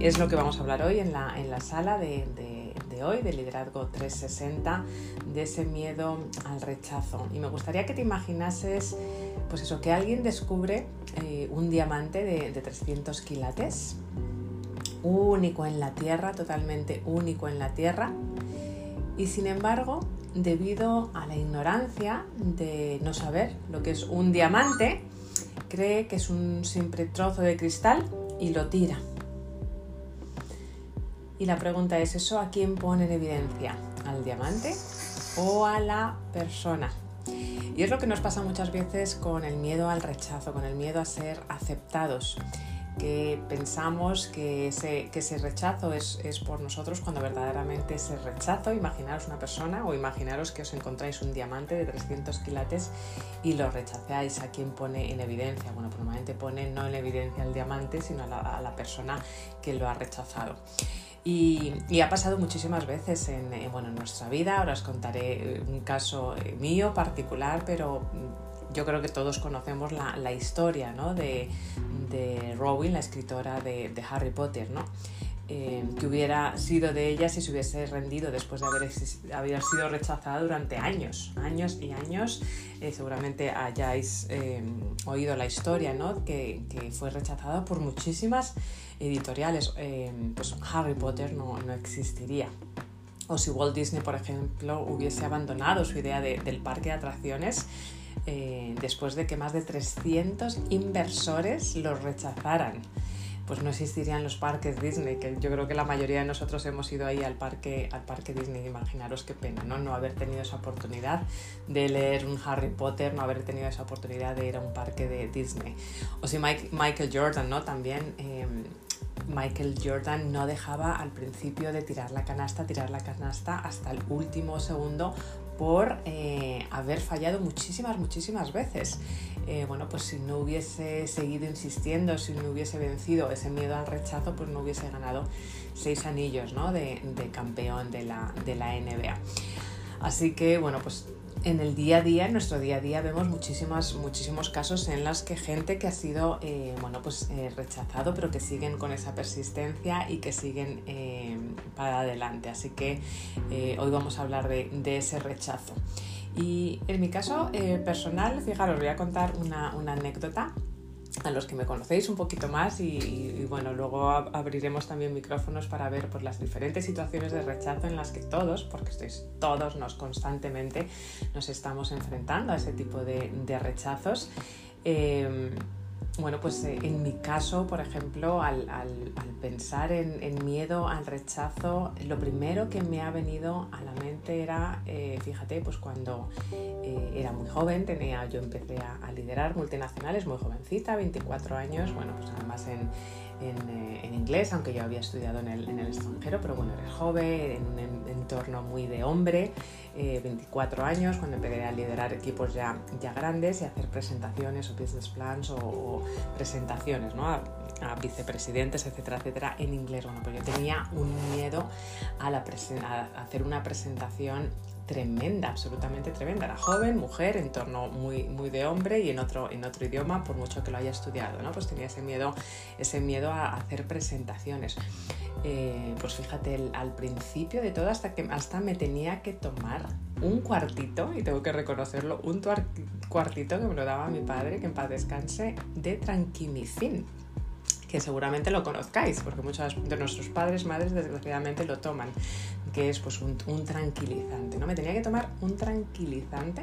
es lo que vamos a hablar hoy en la, en la sala de, hoy, de Liderazgo 360, de ese miedo al rechazo. Y me gustaría que te imaginases, pues eso, que alguien descubre eh, un diamante de, de 300 quilates, único en la Tierra, totalmente único en la Tierra, y sin embargo, debido a la ignorancia de no saber lo que es un diamante, cree que es un simple trozo de cristal y lo tira. Y la pregunta es, ¿eso a quién pone en evidencia? ¿Al diamante o a la persona? Y es lo que nos pasa muchas veces con el miedo al rechazo, con el miedo a ser aceptados que pensamos que ese, que ese rechazo es, es, por nosotros cuando verdaderamente ese rechazo, imaginaros una persona o imaginaros que os encontráis un diamante de 300 quilates y lo rechazáis a quien pone en evidencia. Bueno, pues normalmente pone no en evidencia el diamante, sino a la, persona que lo ha rechazado. Y, ha pasado muchísimas veces en, en, bueno, en nuestra vida. Ahora os contaré un caso mío particular, pero yo creo que todos conocemos la, la historia ¿no? de, de, Rowling, la escritora de, de Harry Potter, ¿no? Eh, que hubiera sido de ella si se hubiese rendido después de haber, haber sido rechazada durante años, años y años. Eh, seguramente hayáis eh, oído la historia, ¿no? que, que, fue rechazada por muchísimas editoriales. Pues Harry Potter no, no existiría o si Walt Disney, por ejemplo, hubiese abandonado su idea de, del parque de atracciones eh, después de que más de 300 inversores los rechazaran. Pues no existirían los parques Disney, que yo creo que la mayoría de nosotros hemos ido ahí al parque, al parque Disney. Imaginaros qué pena, ¿no? No haber tenido esa oportunidad de leer un Harry Potter, no haber tenido esa oportunidad de ir a un parque de Disney. O si Michael Jordan, ¿no? También eh, Michael Jordan no dejaba al principio de tirar la canasta, tirar la canasta hasta el último segundo por eh, haber fallado muchísimas, muchísimas veces. Eh, bueno, pues si no hubiese seguido insistiendo, si no hubiese vencido ese miedo al rechazo, pues no hubiese ganado seis anillos ¿no? de, de, campeón de la, de la NBA. Así que, bueno, pues en el día a día, en nuestro día a día, vemos muchísimas, muchísimos casos en los que gente que ha sido eh, bueno, pues, eh, rechazado, pero que siguen con esa persistencia y que siguen eh, para adelante. Así que eh, hoy vamos a hablar de, ese rechazo. Y en mi caso personal, fijaros, voy a contar una anécdota a los que me conocéis un poquito más y, bueno, luego abriremos también micrófonos para ver pues, las diferentes situaciones de rechazo en las que todos, porque estáis todos nos constantemente nos estamos enfrentando a ese tipo de, de rechazos. Eh, bueno, pues eh, en mi caso, por ejemplo, al, al, pensar en, en, miedo al rechazo, lo primero que me ha venido a la mente era, eh, fíjate, pues cuando eh, era muy joven, tenía, yo empecé a, a, liderar multinacionales, muy jovencita, 24 años, bueno, pues además en, en, en inglés, aunque yo había estudiado en el, en el, extranjero, pero bueno, eres joven, en un entorno muy de hombre, 24 años, cuando empecé a liderar equipos ya, ya grandes y hacer presentaciones o business plans o, presentaciones ¿no? a, a, vicepresidentes, etcétera, etcétera, en inglés. Bueno, pues yo tenía un miedo a, la a hacer una presentación tremenda, absolutamente tremenda. Era joven, mujer, entorno muy, muy de hombre y en otro, en otro idioma, por mucho que lo haya estudiado, ¿no? Pues tenía ese miedo, ese miedo a hacer presentaciones. Eh, pues fíjate, al principio de todo, hasta que hasta me tenía que tomar un cuartito, y tengo que reconocerlo, un cuartito que me lo daba mi padre, que en paz descanse, de tranquimicin que seguramente lo conozcáis, porque muchos de nuestros padres, madres, desgraciadamente lo toman, que es pues un, tranquilizante. ¿no? Me tenía que tomar un tranquilizante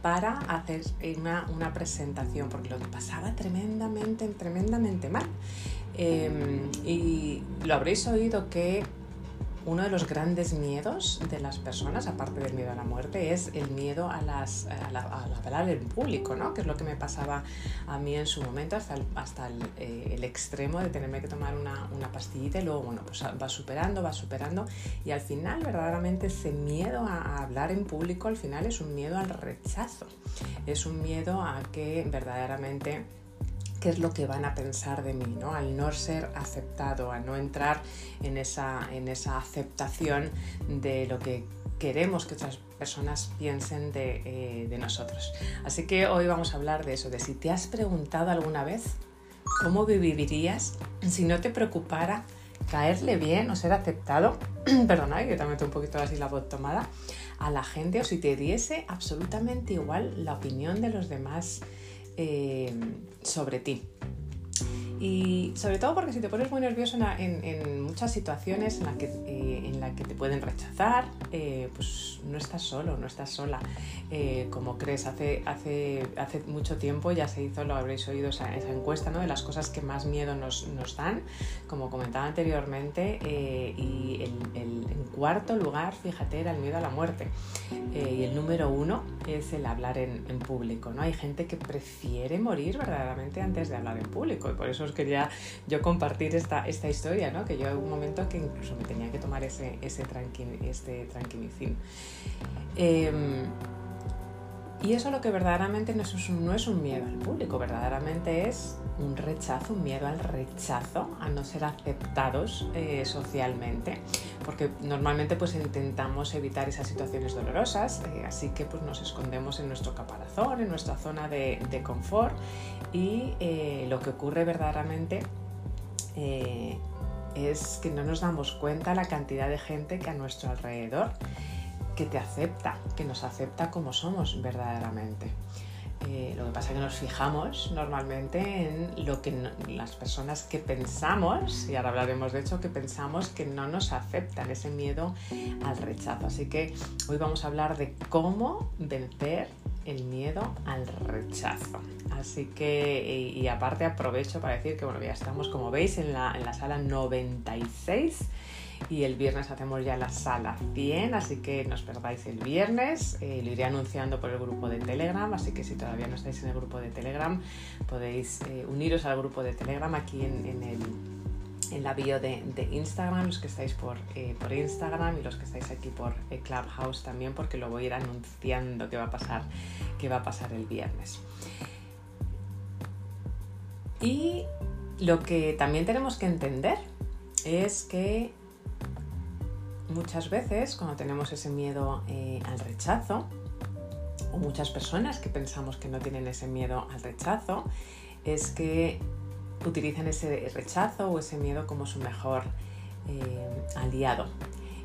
para hacer una, una presentación, porque lo pasaba tremendamente, tremendamente mal. Eh, y lo habréis oído que uno de los grandes miedos de las personas, aparte del miedo a la muerte, es el miedo a, las, a, la, a hablar en público, ¿no? que es lo que me pasaba a mí en su momento hasta el, hasta el, eh, extremo de tenerme que tomar una, una, pastillita y luego bueno, pues va superando, va superando y al final verdaderamente ese miedo a, a hablar en público al final es un miedo al rechazo, es un miedo a que verdaderamente qué es lo que van a pensar de mí, ¿no? Al no ser aceptado, a no entrar en esa, en esa aceptación de lo que queremos que otras personas piensen de, eh, nosotros. Así que hoy vamos a hablar de eso, de si te has preguntado alguna vez cómo vivirías si no te preocupara caerle bien o ser aceptado, perdona, que te meto un poquito así la voz tomada, a la gente o si te diese absolutamente igual la opinión de los demás eh, sobre ti. Y sobre todo porque si te pones muy nervioso en, muchas situaciones en las que, eh, en la que te pueden rechazar, eh, pues no estás solo, no estás sola. Eh, como crees, hace, hace, hace mucho tiempo ya se hizo, lo habréis oído, esa, esa encuesta ¿no? de las cosas que más miedo nos, nos dan, como comentaba anteriormente, y el, el, en cuarto lugar, fíjate, era el miedo a la muerte. y el número uno es el hablar en, en, público. ¿no? Hay gente que prefiere morir verdaderamente antes de hablar en público y por eso quería yo compartir esta, esta historia, ¿no? que yo en un momento que incluso me tenía que tomar ese, ese este tranquilizín. Em, y eso lo que verdaderamente no es, un, miedo al público, verdaderamente es un rechazo, un miedo al rechazo, a no ser aceptados eh, socialmente, porque normalmente pues intentamos evitar esas situaciones dolorosas, eh, así que pues nos escondemos en nuestro caparazón, en nuestra zona de, confort y eh, lo que ocurre verdaderamente es que no nos damos cuenta la cantidad de gente que a nuestro alrededor que te acepta, que nos acepta como somos verdaderamente. Eh, lo que pasa es que nos fijamos normalmente en lo que las personas que pensamos, y ahora hablaremos de hecho, que pensamos que no nos aceptan, ese miedo al rechazo. Así que hoy vamos a hablar de cómo vencer el miedo al rechazo. Así que, y, aparte aprovecho para decir que, bueno, ya estamos, como veis, en la, en la sala 96 y el viernes hacemos ya la sala 100, así que no os perdáis el viernes, eh, lo iré anunciando por el grupo de Telegram, así que si todavía no estáis en el grupo de Telegram podéis eh, uniros al grupo de Telegram aquí en, el en la bio de, Instagram, los que estáis por, eh, por, Instagram y los que estáis aquí por Clubhouse también, porque lo voy a ir anunciando va a pasar, que va a pasar el viernes. Y lo que también tenemos que entender es que muchas veces cuando tenemos ese miedo eh, al rechazo, o muchas personas que pensamos que no tienen ese miedo al rechazo, es que utilizan ese rechazo o ese miedo como su mejor eh, aliado.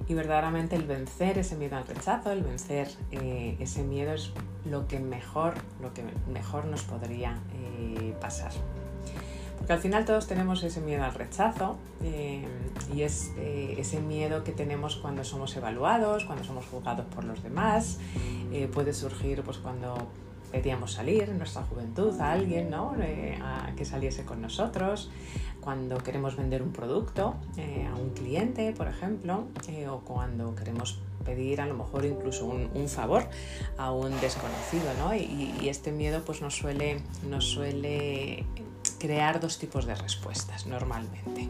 Y verdaderamente el vencer ese miedo al rechazo, el vencer eh, ese miedo es lo que mejor, lo que mejor nos podría pasar. Porque al final todos tenemos ese miedo al rechazo eh, y es eh, ese miedo que tenemos cuando somos evaluados, cuando somos juzgados por los demás. Eh, puede surgir pues, cuando pedíamos salir en nuestra juventud a alguien ¿no? a que saliese con nosotros, cuando queremos vender un producto a un cliente, por ejemplo, o cuando queremos pedir a lo mejor incluso un, favor a un desconocido, ¿no? Y, este miedo pues nos suele, nos suele crear dos tipos de respuestas normalmente.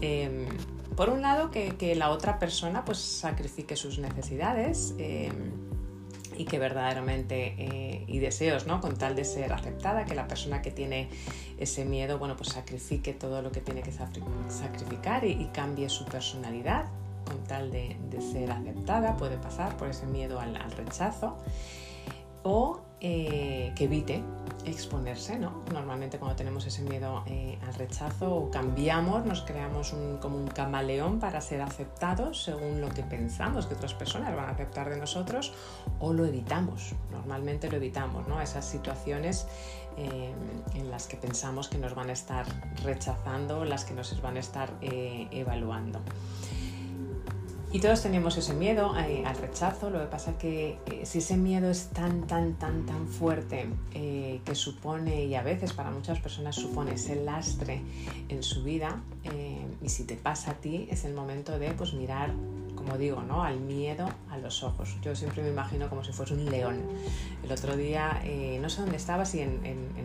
Em, por un lado, que, la otra persona pues sacrifique sus necesidades em, y que verdaderamente eh, y deseos, ¿no? Con tal de ser aceptada, que la persona que tiene ese miedo, bueno, pues sacrifique todo lo que tiene que sacrificar y, cambie su personalidad con tal de, ser aceptada, puede pasar por ese miedo al, al rechazo o eh, que evite exponerse, ¿no? Normalmente cuando tenemos ese miedo eh, al rechazo cambiamos, nos creamos como un camaleón para ser aceptados según lo que pensamos que otras personas van a aceptar de nosotros o lo evitamos, normalmente lo evitamos, ¿no? Esas situaciones eh, en las que pensamos que nos van a estar rechazando, las que nos van a estar evaluando. Y todos tenemos ese miedo eh, al rechazo, lo que pasa es que eh, si ese miedo es tan, tan, tan, tan fuerte eh, que supone, y a veces para muchas personas supone ese lastre en su vida, y si te pasa a ti, es el momento de pues, mirar como digo, ¿no? al miedo a los ojos. Yo siempre me imagino como si fuese un león. El otro día, eh, no sé dónde estaba, si en,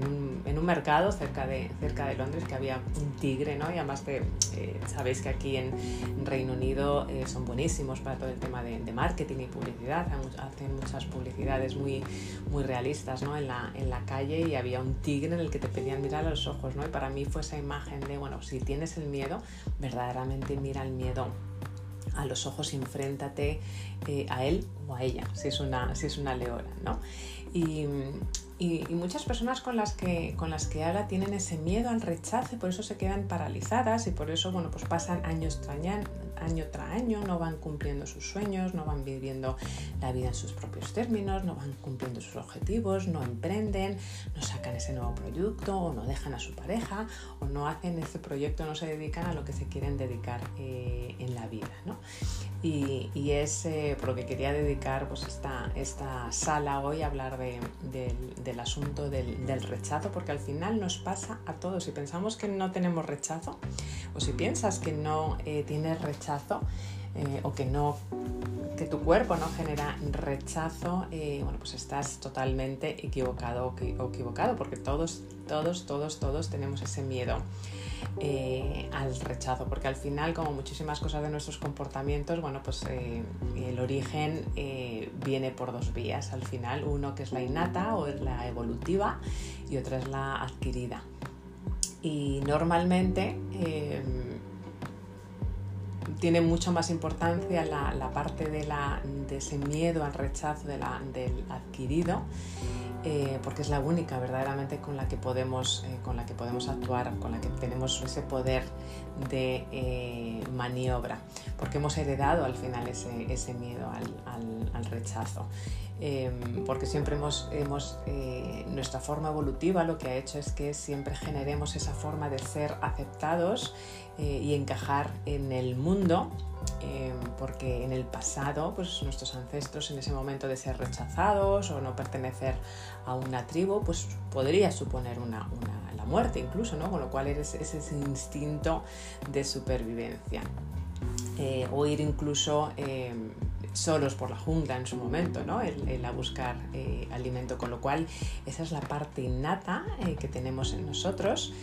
un, mercado cerca de, cerca de Londres, que había un tigre, ¿no? y además eh, sabéis que aquí en Reino Unido eh, son buenísimos para todo el tema de, marketing y publicidad, hacen muchas publicidades muy, muy realistas ¿no? en, la, en la calle y había un tigre en el que te pedían mirar a los ojos. ¿no? Y para mí fue esa imagen de, bueno, si tienes el miedo, verdaderamente mira el miedo a los ojos enfréntate eh, a él o a ella, si es una, si es una leona. ¿no? Y, y, muchas personas con las, que, con las que habla tienen ese miedo al rechazo y por eso se quedan paralizadas y por eso bueno, pues pasan años año, tras año, no van cumpliendo sus sueños, no van viviendo la vida en sus propios términos, no van cumpliendo sus objetivos, no emprenden, no sacan ese nuevo proyecto o no dejan a su pareja o no hacen ese proyecto, no se dedican a lo que se quieren dedicar eh, en la vida. ¿no? Y, y, es eh, por lo que quería dedicar pues, esta, esta sala hoy a hablar de, del asunto del, del, rechazo, porque al final nos pasa a todos. Si pensamos que no tenemos rechazo, o si piensas que no eh, tienes rechazo, eh, o que no que tu cuerpo no genera rechazo, eh, bueno, pues estás totalmente equivocado o equivocado, porque todos, todos, todos, todos tenemos ese miedo eh, al rechazo, porque al final, como muchísimas cosas de nuestros comportamientos, bueno, pues el origen viene por dos vías. Al final, uno que es la innata o es la evolutiva y otra es la adquirida. Y normalmente tiene mucho más importancia la, parte de, la, de, ese miedo al rechazo de la, del adquirido, eh, porque es la única verdaderamente con la que podemos, eh, con la que podemos actuar, con la que tenemos ese poder de eh, maniobra, porque hemos heredado al final ese, miedo al, rechazo. Porque siempre hemos, hemos nuestra forma evolutiva lo que ha hecho es que siempre generemos esa forma de ser aceptados eh, y encajar en el mundo, eh, porque en el pasado pues nuestros ancestros en ese momento de ser rechazados o no pertenecer a una tribu, pues podría suponer una, la muerte incluso, ¿no? con lo cual es, ese instinto de supervivencia. Eh, o ir incluso solos por la jungla en su momento, ¿no? el, a buscar alimento, con lo cual esa es la parte innata que tenemos en nosotros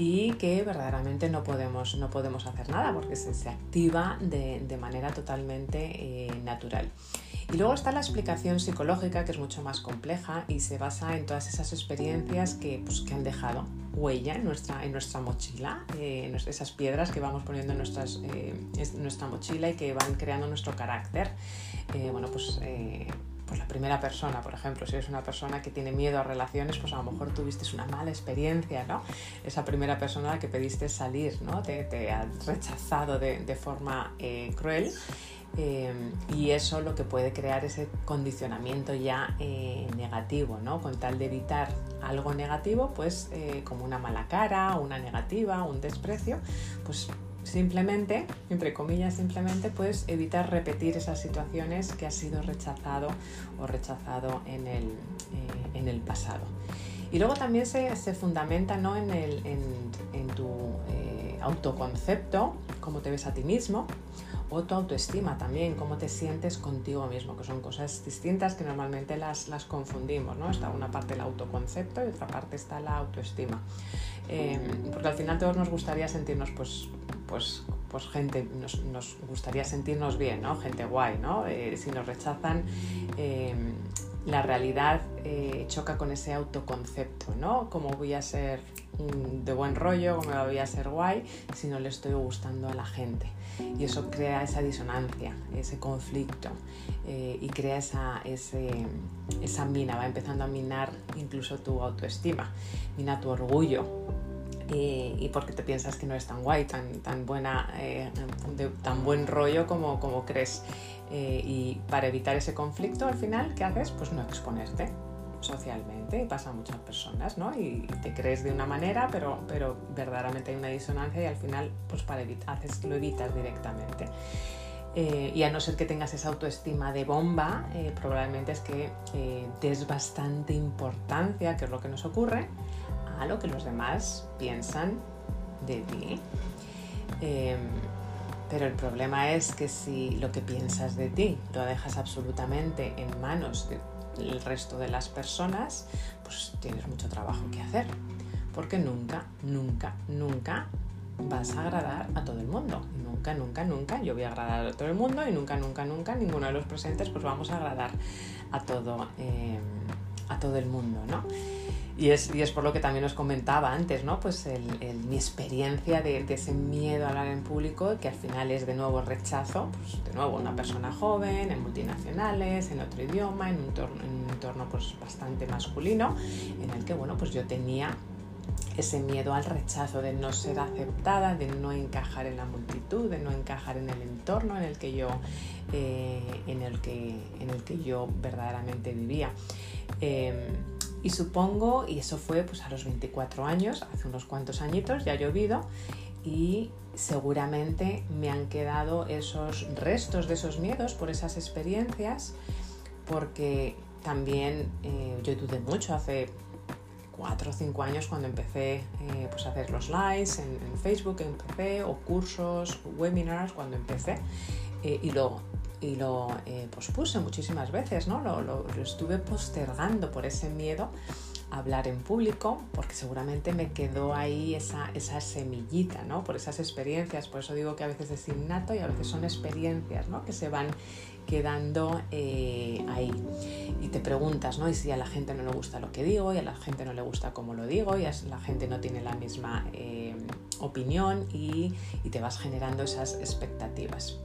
y que verdaderamente no podemos, no podemos hacer nada porque se, se activa de, de, manera totalmente eh, natural. Y luego está la explicación psicológica, que es mucho más compleja y se basa en todas esas experiencias que, pues, que han dejado huella en nuestra, en nuestra mochila, eh, esas piedras que vamos poniendo en, nuestras, eh, en nuestra mochila y que van creando nuestro carácter. Eh, bueno, pues pues la primera persona, por ejemplo, si eres una persona que tiene miedo a relaciones, pues a lo mejor tuviste una mala experiencia, ¿no? Esa primera persona a la que pediste salir, ¿no? Te, te ha rechazado de, de forma eh, cruel. Eh, y eso lo que puede crear ese condicionamiento ya eh, negativo, ¿no? Con tal de evitar algo negativo, pues como una mala cara, una negativa, un desprecio, pues simplemente, entre comillas, simplemente puedes evitar repetir esas situaciones que has sido rechazado o rechazado en el, eh, en el pasado. Y luego también se, se fundamenta ¿no? en, el, en, tu eh, autoconcepto, cómo te ves a ti mismo, o tu autoestima también, cómo te sientes contigo mismo, que son cosas distintas que normalmente las, las confundimos, ¿no? Está una parte el autoconcepto y otra parte está la autoestima. Eh, porque al final todos nos gustaría sentirnos pues pues, pues gente, nos, nos, gustaría sentirnos bien, ¿no? Gente guay, ¿no? Eh, si nos rechazan, eh, la realidad choca con ese autoconcepto, ¿no? ¿Cómo voy a ser de buen rollo, cómo voy a ser guay si no le estoy gustando a la gente? Y eso crea esa disonancia, ese conflicto y crea esa, esa mina, va empezando a minar incluso tu autoestima, mina tu orgullo, y, porque te piensas que no es tan guay, tan, tan buena, eh, de tan buen rollo como, como crees. Eh, y para evitar ese conflicto, al final, ¿qué haces? Pues no exponerte socialmente, pasa a muchas personas, ¿no? Y, te crees de una manera, pero, pero verdaderamente hay una disonancia y al final, pues para evitar, haces, lo evitas directamente. Eh, y a no ser que tengas esa autoestima de bomba, probablemente es que des bastante importancia, que es lo que nos ocurre, a lo que los demás piensan de ti. Em, pero el problema es que si lo que piensas de ti lo dejas absolutamente en manos del resto de las personas, pues tienes mucho trabajo que hacer. Porque nunca, nunca, nunca vas a agradar a todo el mundo. Nunca, nunca, nunca yo voy a agradar a todo el mundo y nunca, nunca, nunca ninguno de los presentes pues vamos a agradar a todo, em, a todo el mundo, ¿no? Y es, y es, por lo que también os comentaba antes, ¿no? Pues mi experiencia de, ese miedo a hablar en público, que al final es de nuevo rechazo, pues de nuevo una persona joven, en multinacionales, en otro idioma, en un, en un entorno pues bastante masculino, en el que, bueno, pues yo tenía ese miedo al rechazo, de no ser aceptada, de no encajar en la multitud, de no encajar en el entorno en el que yo, eh, en el que, en el que yo verdaderamente vivía. Em, y supongo, y eso fue pues, a los 24 años, hace unos cuantos añitos, ya ha llovido, y seguramente me han quedado esos restos de esos miedos por esas experiencias, porque también eh, yo dudé mucho hace cuatro o cinco años cuando empecé eh, pues a hacer los lives en, Facebook, empecé, o cursos, webinars cuando empecé, eh, y lo, y lo eh, pospuse muchísimas veces, ¿no? Lo, lo, estuve postergando por ese miedo a hablar en público, porque seguramente me quedó ahí esa, esa semillita, ¿no? Por esas experiencias, por eso digo que a veces es innato y a veces son experiencias, ¿no? Que se van quedando eh, ahí. Y te preguntas, ¿no? Y si a la gente no le gusta lo que digo, y a la gente no le gusta cómo lo digo, y a la gente no tiene la misma eh, opinión y, y te vas generando esas expectativas.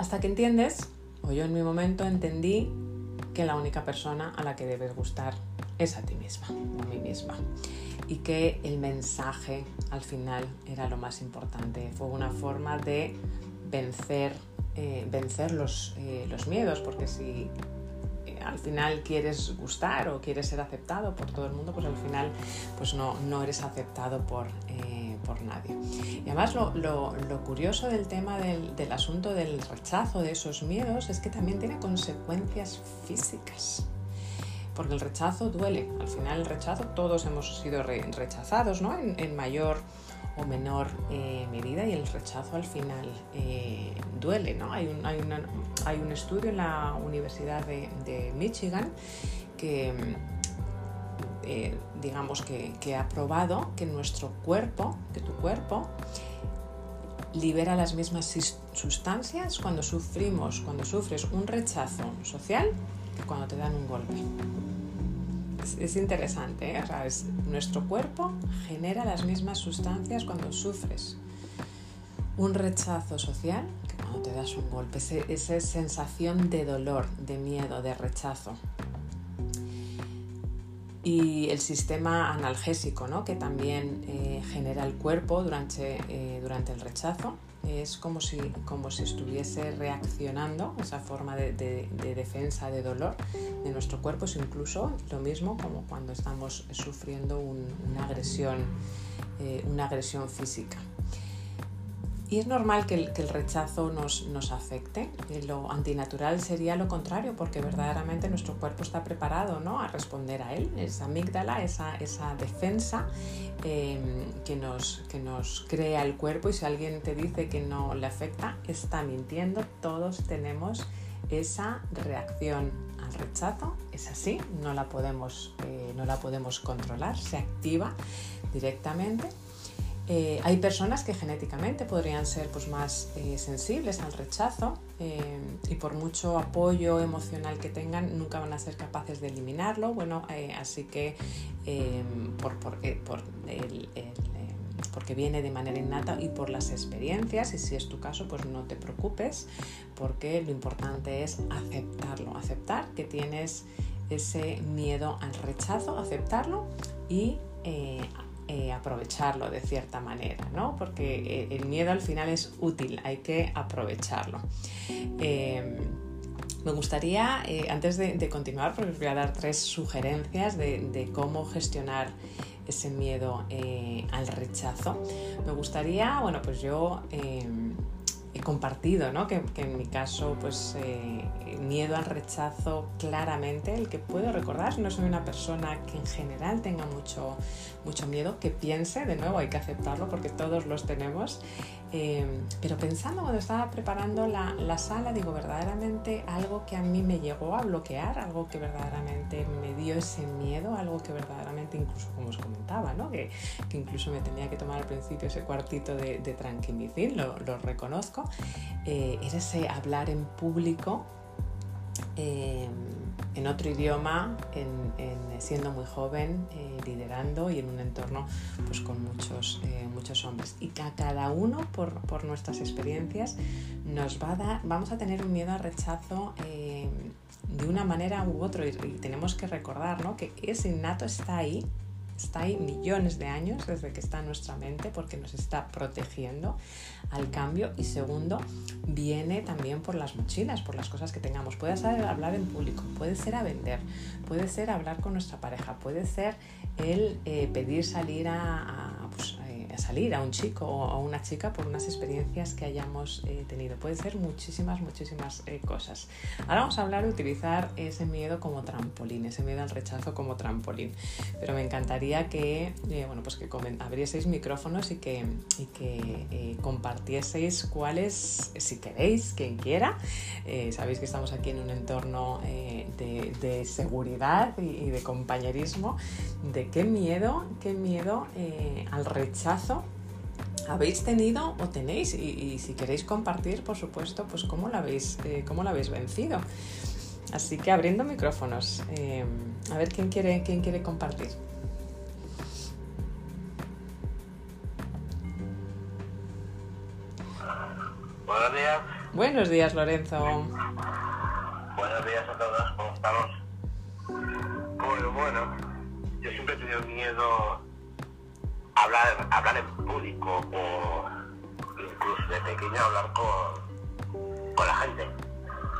Hasta que entiendes, o yo en mi momento entendí que la única persona a la que debes gustar es a ti misma a mí misma. Y que el mensaje al final era lo más importante. Fue una forma de vencer eh, vencer los, eh, los, miedos, porque si eh, al final quieres gustar o quieres ser aceptado por todo el mundo, pues al final pues no, no eres aceptado por, nadie. Y además lo, lo, curioso del tema del, del, asunto del rechazo de esos miedos es que también tiene consecuencias físicas. Porque el rechazo duele. Al final el rechazo todos hemos sido rechazados, ¿no? En, en mayor o menor eh, medida y el rechazo al final eh, duele. ¿no? Hay, un, hay, hay, un, estudio en la Universidad de, Michigan que, eh, digamos que, que, ha probado que nuestro cuerpo, que tu cuerpo, libera las mismas sustancias cuando sufrimos, cuando sufres un rechazo social que cuando te dan un golpe es, interesante, ¿eh? nuestro cuerpo genera las mismas sustancias cuando sufres un rechazo social que cuando te das un golpe, esa sensación de dolor, de miedo, de rechazo. Y el sistema analgésico ¿no? que también eh, genera el cuerpo durante, eh, durante el rechazo es como si, como si estuviese reaccionando, esa forma de, defensa de dolor de nuestro cuerpo es incluso lo mismo como cuando estamos sufriendo una, agresión, eh, una agresión física. Y es normal que el, rechazo nos, afecte. Lo antinatural sería lo contrario, porque verdaderamente nuestro cuerpo está preparado ¿no? a responder a él. Esa amígdala, esa, defensa em, que, nos, crea el cuerpo. Y si alguien te dice que no le afecta, está mintiendo. Todos tenemos esa reacción al rechazo. Es así, no la podemos, eh, no la podemos controlar, se activa directamente eh, hay personas que genéticamente podrían ser pues, más eh, sensibles al rechazo eh, y por mucho apoyo emocional que tengan nunca van a ser capaces de eliminarlo. Bueno, así que por, porque viene de manera innata y por las experiencias y si es tu caso pues no te preocupes porque lo importante es aceptarlo, aceptar que tienes ese miedo al rechazo, aceptarlo y eh, aprovecharlo de cierta manera, ¿no? Porque eh, el miedo al final es útil, hay que aprovecharlo. Em, me gustaría, eh, antes de, continuar, porque os voy a dar tres sugerencias de, cómo gestionar ese miedo al rechazo. Me gustaría, bueno, pues yo em, he compartido, ¿no? que, en mi caso, pues eh, miedo al rechazo claramente, el que puedo recordar, no soy una persona que en general tenga mucho, mucho miedo, que piense, de nuevo hay que aceptarlo porque todos los tenemos, eh, pero pensando cuando estaba preparando la, la, sala, digo, verdaderamente algo que a mí me llegó a bloquear, algo que verdaderamente me dio ese miedo, algo que verdaderamente, incluso como os comentaba, ¿no? que, incluso me tenía que tomar al principio ese cuartito de, de tranquimicin, lo, lo reconozco, eh, era ese hablar en público. Eh, en otro idioma, siendo muy joven, eh, liderando y en un entorno pues, con muchos, eh, muchos hombres. Y a cada uno, por, nuestras experiencias, nos va a dar, vamos a tener un miedo al rechazo eh, de una manera u otra y, tenemos que recordar ¿no? que ese innato está ahí está ahí millones de años desde que está en nuestra mente porque nos está protegiendo al cambio y segundo viene también por las mochilas, por las cosas que tengamos. Puede ser hablar en público, puede ser a vender, puede ser hablar con nuestra pareja, puede ser el eh, pedir salir a, pues, salir a un chico o a una chica por unas experiencias que hayamos eh, tenido. Puede ser muchísimas, muchísimas eh, cosas. Ahora vamos a hablar de utilizar ese miedo como trampolín, ese miedo al rechazo como trampolín. Pero me encantaría que, eh, bueno, pues que abrieseis micrófonos y que, y que compartieseis cuáles, si queréis, quien quiera. sabéis que estamos aquí en un entorno de, de, seguridad y, y, de compañerismo. De qué miedo, qué miedo al rechazo habéis tenido o tenéis y, si queréis compartir, por supuesto, pues cómo lo habéis, eh, cómo lo habéis vencido. Así que abriendo micrófonos, eh, a ver quién quiere, quién quiere compartir. Buenos días. Buenos días, Lorenzo. Buenos días a todos, ¿cómo estamos? Bueno, bueno, yo siempre he tenido miedo hablar, hablar en público o incluso de pequeño hablar con, con la gente.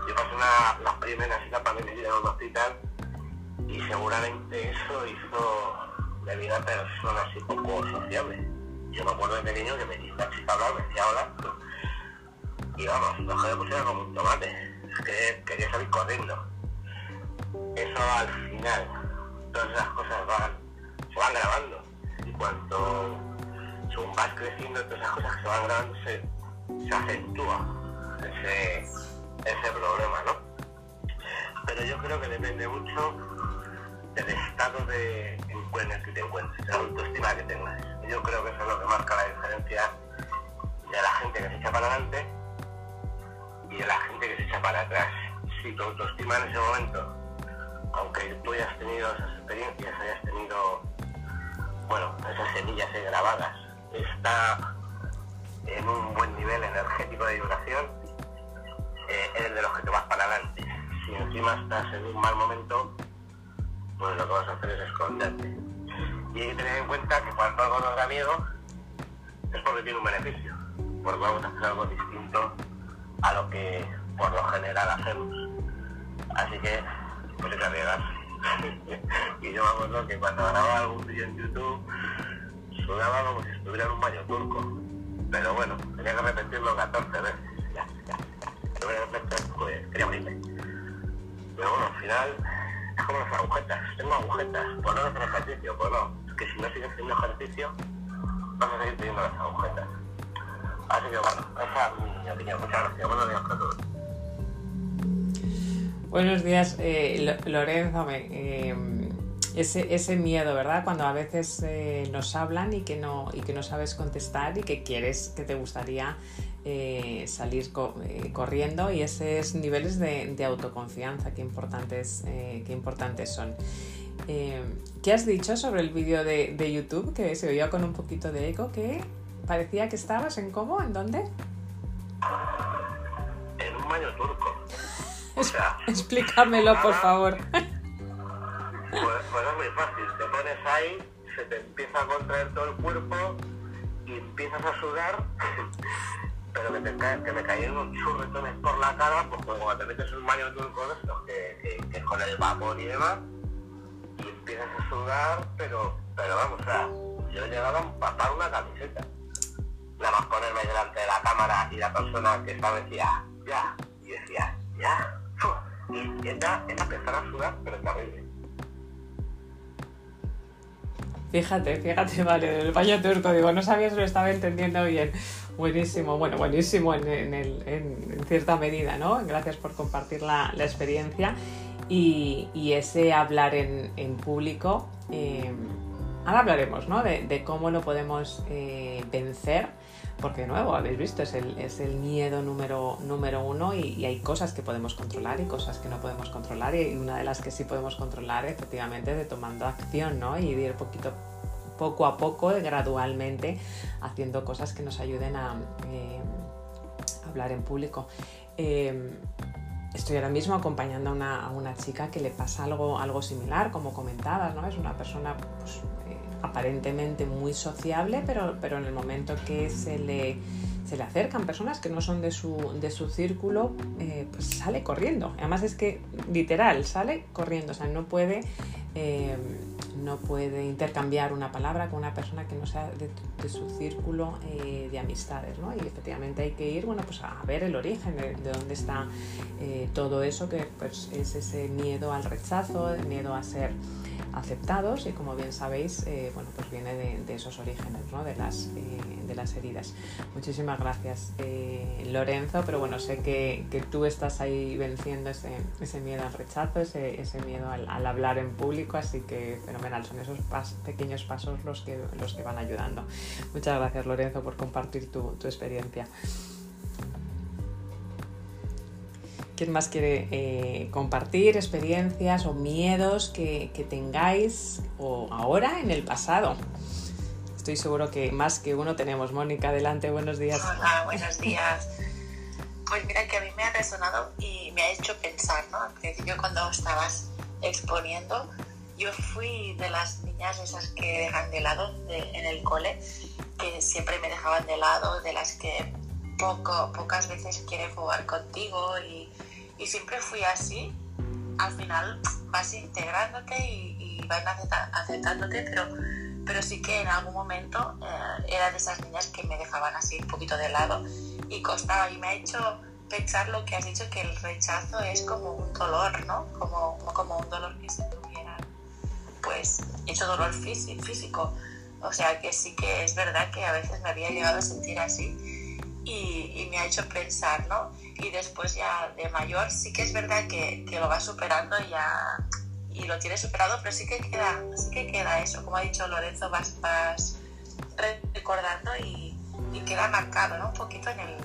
Yo pasé una, las primeras etapas de mi vida en un hospital y seguramente eso hizo de vida persona así poco sociable. Yo me acuerdo de pequeño que me dice la chica hablar, me decía hablar y vamos, los que pusieron como un tomate. Es que quería salir corriendo. Eso al final, todas esas cosas van, se van grabando cuanto según vas creciendo, todas esas cosas que se van grabando, se, acentúa ese, ese problema, ¿no? Pero yo creo que depende mucho del estado de, en que te encuentres, la autoestima que tengas. Yo creo que eso es lo que marca la diferencia de la gente que se echa para adelante y de la gente que se echa para atrás. Si tu autoestima en ese momento, aunque tú hayas tenido esas experiencias, hayas tenido bueno, esas semillas grabadas, está en un buen nivel energético de vibración, eh, eres de los que te vas para adelante. Si encima estás en un mal momento, pues lo que vas a hacer es esconderte. Y hay que tener en cuenta que cuando algo nos da miedo, es porque tiene un beneficio, porque vamos a hacer algo distinto a lo que por lo general hacemos. Así que, pues hay que arriesgarse. y yo me acuerdo que cuando grababa algún vídeo en YouTube, sudaba como si estuviera en un baño turco. Pero bueno, tenía que repetirlo 14 veces. Ya, ya, pues quería morirme. Pero bueno, al final es como las agujetas. Tengo agujetas. Pues no hacer ejercicio, pues no. Es que si no sigues haciendo ejercicio, vas a seguir teniendo las agujetas. Así que bueno, esa es mi opinión. Muchas gracias. Buenos días a todos. Buenos días, eh, Lorenzo. Eh, ese, miedo, ¿verdad? Cuando a veces eh, nos hablan y que, no, y que no sabes contestar y que quieres, que te gustaría salir corriendo y esos niveles de, autoconfianza, qué importantes, qué importantes son. ¿Qué has dicho sobre el vídeo de, de, YouTube que se oía con un poquito de eco? Que parecía que estabas en cómo, ¿en dónde? En un baño turco. Explícamelo, por favor. Pues, pues, es muy fácil. Te pones ahí, se te empieza a contraer todo el cuerpo y empiezas a sudar, pero que, te que me caen unos churretones por la cara, pues cuando te metes un baño turco de estos, que, que, con el vapor y demás, y empiezas a sudar, pero, pero vamos, o sea, yo he llegado a empapar una camiseta. Nada más ponerme delante de la cámara y la persona que estaba decía, ya, y decía, ya, y ella, empezar a sudar, pero terrible. Fíjate, fíjate, vale, el baño turco, digo, no sabía si lo estaba entendiendo bien. Buenísimo, bueno, buenísimo en, en, cierta medida, ¿no? Gracias por compartir la, la experiencia y, y, ese hablar en, público. Eh, ahora hablaremos ¿no? de, cómo lo podemos eh, vencer, porque de nuevo, habéis visto, es el, es el miedo número, número uno y, hay cosas que podemos controlar y cosas que no podemos controlar y una de las que sí podemos controlar efectivamente es de tomando acción ¿no? y ir poquito poco a poco, gradualmente, haciendo cosas que nos ayuden a eh, hablar en público. Eh, estoy ahora mismo acompañando a una, chica que le pasa algo, algo similar, como comentabas, ¿no? Es una persona pues, aparentemente muy sociable, pero, pero en el momento que se le, se le acercan personas que no son de su, de su círculo, pues sale corriendo. Además es que literal, sale corriendo, o sea, no puede no puede intercambiar una palabra con una persona que no sea de, su círculo eh, de amistades, ¿no? Y efectivamente hay que ir, bueno, pues a ver el origen de, dónde está eh, todo eso, que pues, es ese miedo al rechazo, el miedo a ser aceptados y como bien sabéis, eh, bueno, pues viene de, esos orígenes, ¿no? de, las, eh, de las heridas. Muchísimas gracias, eh, Lorenzo, pero bueno, sé que, que, tú estás ahí venciendo ese, ese miedo al rechazo, ese, ese miedo al, hablar en público, así que fenomenal, son esos pequeños pasos los que, los que van ayudando. Muchas gracias, Lorenzo, por compartir tu, tu experiencia. ¿Quién más quiere eh, compartir experiencias o miedos que, tengáis o ahora en el pasado? Estoy seguro que más que uno tenemos. Mónica, adelante, buenos días. Hola, buenos días. Pues mira que a mí me ha resonado y me ha hecho pensar, ¿no? Al principio cuando estabas exponiendo, yo fui de las niñas esas que dejan de lado en el cole, que siempre me dejaban de lado, de las que poco, pocas veces quieren jugar contigo y y siempre fui así. Al final vas integrándote y, vas aceptándote, pero, pero sí que en algún momento eh, era de esas niñas que me dejaban así un poquito de lado y costaba. Y me ha hecho pensar lo que has dicho, que el rechazo es como un dolor, ¿no? Como, como un dolor que se tuviera, pues, hecho dolor físico. O sea que sí que es verdad que a veces me había llegado a sentir así y, me ha hecho pensar, ¿no? y después ya de mayor sí que es verdad que, que lo vas superando y ya y lo tienes superado, pero sí que queda, sí que queda eso, como ha dicho Lorenzo, vas, vas recordando y, y, queda marcado ¿no? un poquito en el,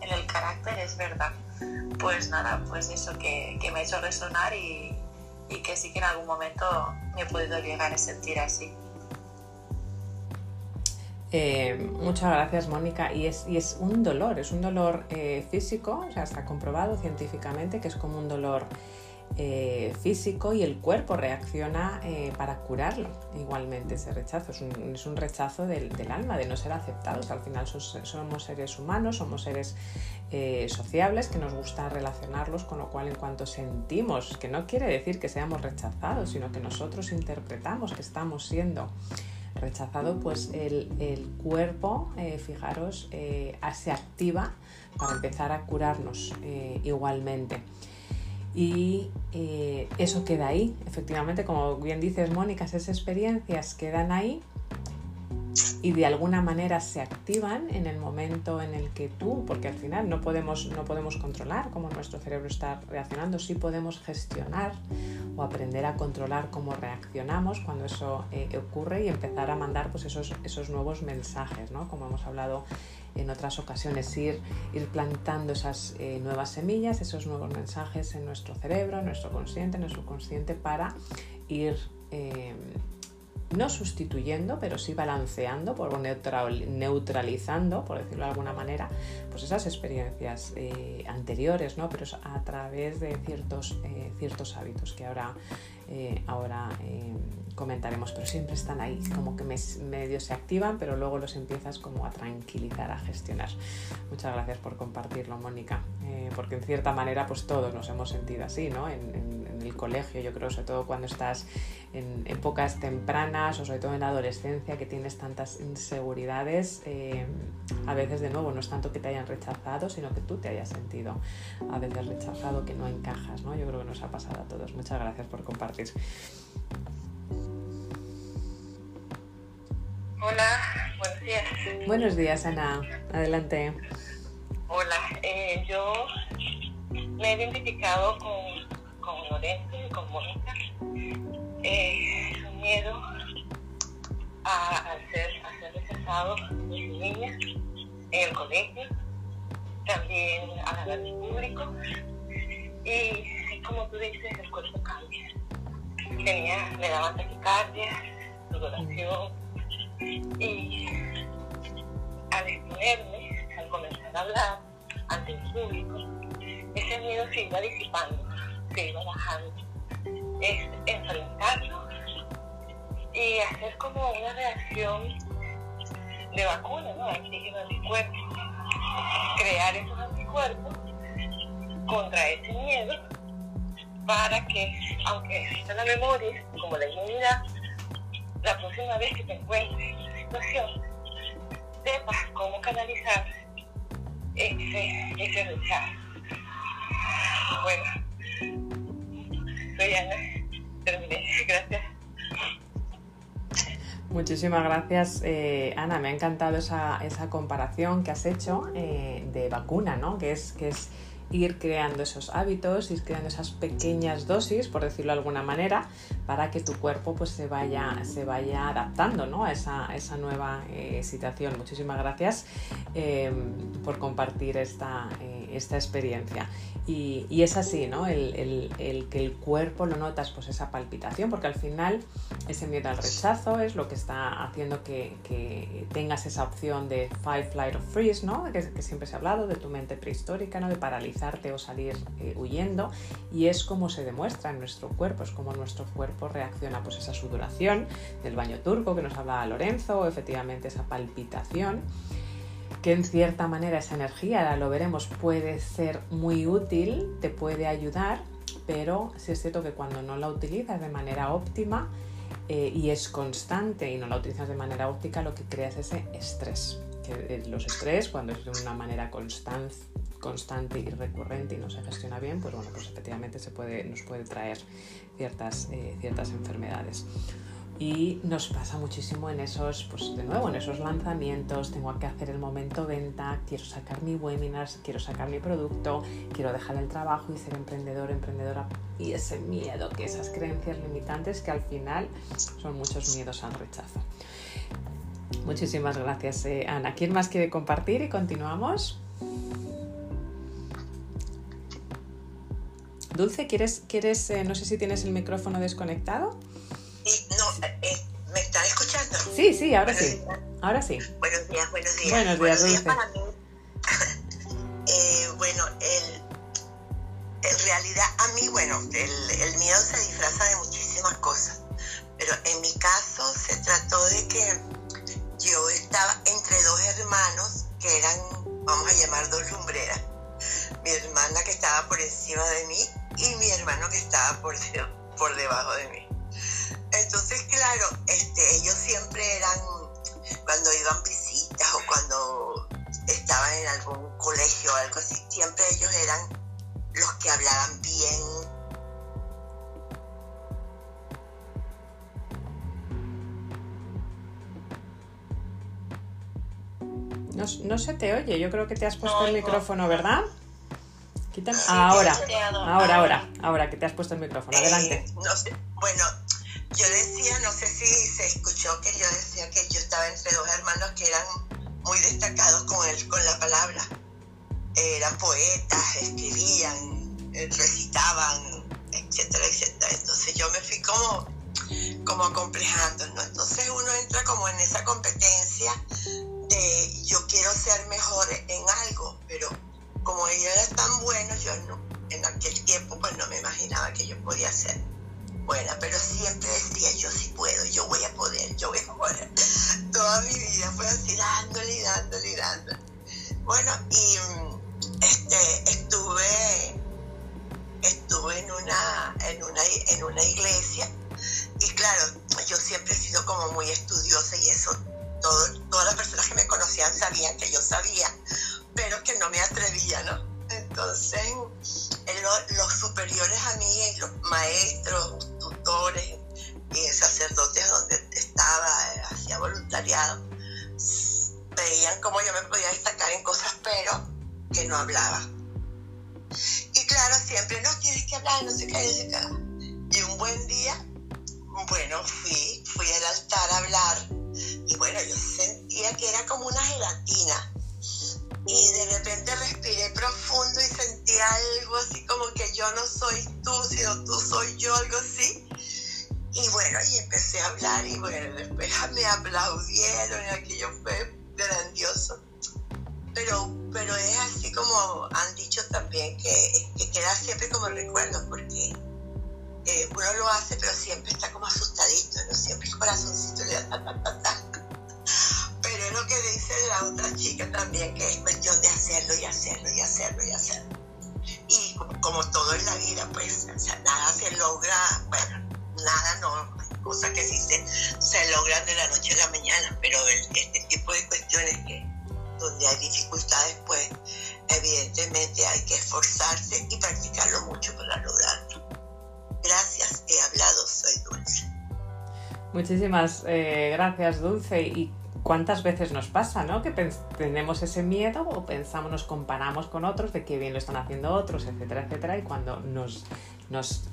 en el carácter, es verdad. Pues nada, pues eso que, que me ha hecho resonar y, y que sí que en algún momento me he podido llegar a sentir así. Eh, muchas gracias, Mónica. Y es, un dolor, es un dolor eh, físico, o sea, está comprobado científicamente que es como un dolor eh, físico y el cuerpo reacciona para curarlo. Igualmente, ese rechazo es un, rechazo del, alma, de no ser aceptados. Al final somos seres humanos, somos seres sociables que nos gusta relacionarlos, con lo cual, en cuanto sentimos, que no quiere decir que seamos rechazados, sino que nosotros interpretamos que estamos siendo rechazado, pues el, cuerpo, eh, fijaros, eh, se activa para empezar a curarnos eh, igualmente. Y eso queda ahí, efectivamente, como bien dices, Mónica, esas experiencias quedan ahí y de alguna manera se activan en el momento en el que tú, porque al final no podemos, no podemos controlar cómo nuestro cerebro está reaccionando, sí podemos gestionar o aprender a controlar cómo reaccionamos cuando eso eh, ocurre y empezar a mandar pues, esos, esos nuevos mensajes, ¿no? como hemos hablado en otras ocasiones, ir, ir plantando esas eh, nuevas semillas, esos nuevos mensajes en nuestro cerebro, en nuestro consciente, en nuestro subconsciente, para ir... Eh, no sustituyendo, pero sí balanceando por, neutralizando, por decirlo de alguna manera, pues esas experiencias eh, anteriores, ¿no? pero a través de ciertos, eh, ciertos hábitos que ahora, eh, ahora comentaremos, pero siempre están ahí, como que medio se activan, pero luego los empiezas como a tranquilizar, a gestionar. Muchas gracias por compartirlo, Mónica, porque en cierta manera pues todos nos hemos sentido así, ¿no? en el colegio, yo creo, sobre todo cuando estás en épocas tempranas o sobre todo en la adolescencia que tienes tantas inseguridades, eh, a veces de nuevo no es tanto que te hayan rechazado, sino que tú te hayas sentido a veces rechazado, que no encajas, ¿no? Yo creo que nos ha pasado a todos. Muchas gracias por compartir. Hola, buenos días. Buenos días, Ana. Adelante. Hola, eh, yo me he identificado con con Lorenzo y con Mónica, eh, miedo a, ser, a ser rechazado desde niña en el colegio, también a hablar público. Y como tú dices, el cuerpo cambia. Tenía, me daba taquicardia, sudoración. Y al exponerme, al comenzar a hablar ante el público, ese miedo se iba disipando, se iba bajando. Es enfrentarlo y hacer como una reacción de vacuna, ¿no? Antígeno anticuerpos. Crear esos anticuerpos contra ese miedo para que, aunque exista la memoria, como la inmunidad, la próxima vez que te encuentres en esa situación, sepas cómo canalizar ese, ese rechazo. Bueno, soy Ana, terminé. Gracias. Muchísimas gracias, eh, Ana. Me ha encantado esa, esa comparación que has hecho eh, de vacuna, ¿no? Que es, que es ir creando esos hábitos, ir creando esas pequeñas dosis, por decirlo de alguna manera, para que tu cuerpo pues, se, vaya, se vaya adaptando ¿no? a, esa, esa nueva eh, situación. Muchísimas gracias eh, por compartir esta, eh, esta experiencia. Y, y, es así, ¿no? El, el, el, que el cuerpo lo notas, pues esa palpitación, porque al final ese miedo al rechazo es lo que está haciendo que, que tengas esa opción de fight, flight or freeze, ¿no? Que, que, siempre se ha hablado de tu mente prehistórica, ¿no? De paralizarte o salir eh, huyendo. Y es como se demuestra en nuestro cuerpo, es como nuestro cuerpo reacciona, pues esa sudoración del baño turco que nos hablaba Lorenzo, efectivamente esa palpitación que en cierta manera esa energía, ahora lo veremos, puede ser muy útil, te puede ayudar, pero sí es cierto que cuando no la utilizas de manera óptima eh, y es constante y no la utilizas de manera óptica, lo que creas es ese estrés. Que los estrés, cuando es de una manera constante, constante y recurrente y no se gestiona bien, pues bueno, pues efectivamente se puede, nos puede traer ciertas, eh, ciertas enfermedades y nos pasa muchísimo en esos, pues de nuevo, en esos lanzamientos, tengo que hacer el momento venta, quiero sacar mi webinars, quiero sacar mi producto, quiero dejar el trabajo y ser emprendedor, emprendedora y ese miedo, que esas creencias limitantes que al final son muchos miedos al rechazo. Muchísimas gracias, eh, Ana. ¿Quién más quiere compartir y continuamos? Dulce, ¿quieres, quieres eh, no sé si tienes el micrófono desconectado? Sí, sí, ahora sí. Días. Ahora sí. Buenos días, buenos días. Buenos días, buenos días para mí. eh, bueno, el, en realidad a mí, bueno, el, el miedo se disfraza de muchísimas cosas, pero en mi caso se trató de que yo estaba entre dos hermanos que eran, vamos a llamar, dos lumbreras. Mi hermana que estaba por encima de mí y mi hermano que estaba por, por debajo de mí. Entonces, claro, este, ellos siempre eran, cuando iban visitas o cuando estaban en algún colegio o algo así, siempre ellos eran los que hablaban bien. No, no, se te oye, yo creo que te has puesto no, el micrófono, ¿verdad? Quítame. Ahora, ahora, ahora, ahora que te has puesto el micrófono, adelante. Eh, no sé, bueno, yo decía, no sé si se escuchó que yo decía que yo estaba entre dos hermanos que eran muy destacados con, el, con la palabra. Eran poetas, escribían, recitaban, etcétera, etcétera. Entonces yo me fui como, como acomplejando, ¿no? Entonces uno entra como en esa competencia de yo quiero ser mejor en algo, pero como ellos eran tan buenos, yo no, en aquel tiempo pues no me imaginaba que yo podía ser buena, pero siempre decía, yo sí puedo, yo voy a poder, yo voy a poder. Toda mi vida fue así, dándole y dándole y dándole. Bueno, y este, estuve, estuve en una, en una, en una iglesia y claro, yo siempre he sido como muy estudiosa y eso, todas las personas que me conocían sabían que yo sabía, pero que no me atrevía, ¿no? Entonces, los superiores a mí, los maestros, tutores y sacerdotes donde estaba, eh, hacía voluntariado, veían cómo yo me podía destacar en cosas, pero que no hablaba. Y claro, siempre no tienes que hablar, no sé qué, no sé qué. Y un buen día, bueno, fui, fui al altar a hablar Y bueno, yo sentía que era como una gelatina. Y de repente respiré profundo y sentí algo así como que yo no soy tú, sino tú soy yo, algo así. Y bueno, y empecé a hablar y bueno, después me aplaudieron y aquello fue grandioso. Pero, pero es así como han dicho también, que, que queda siempre como recuerdo, porque eh, uno lo hace, pero siempre está como asustadito, ¿no? Siempre el corazoncito le da Pero es lo que dice la otra chica también, que es cuestión de hacerlo y hacerlo y hacerlo y hacerlo. Y como, todo en la vida, pues, o sea, nada se logra, bueno, nada no, cosas que sí se, se logran de la noche a la mañana, pero este tipo de cuestiones que donde hay dificultades, pues evidentemente hay que esforzarse y practicarlo mucho para lograrlo. Gracias, he hablado, soy Dulce. Muchísimas eh, gracias, Dulce. ¿Y cuántas veces nos pasa, ¿no? Que tenemos ese miedo o pensamos, nos comparamos con otros de qué bien lo están haciendo otros, etcétera, etcétera, y cuando nos, nos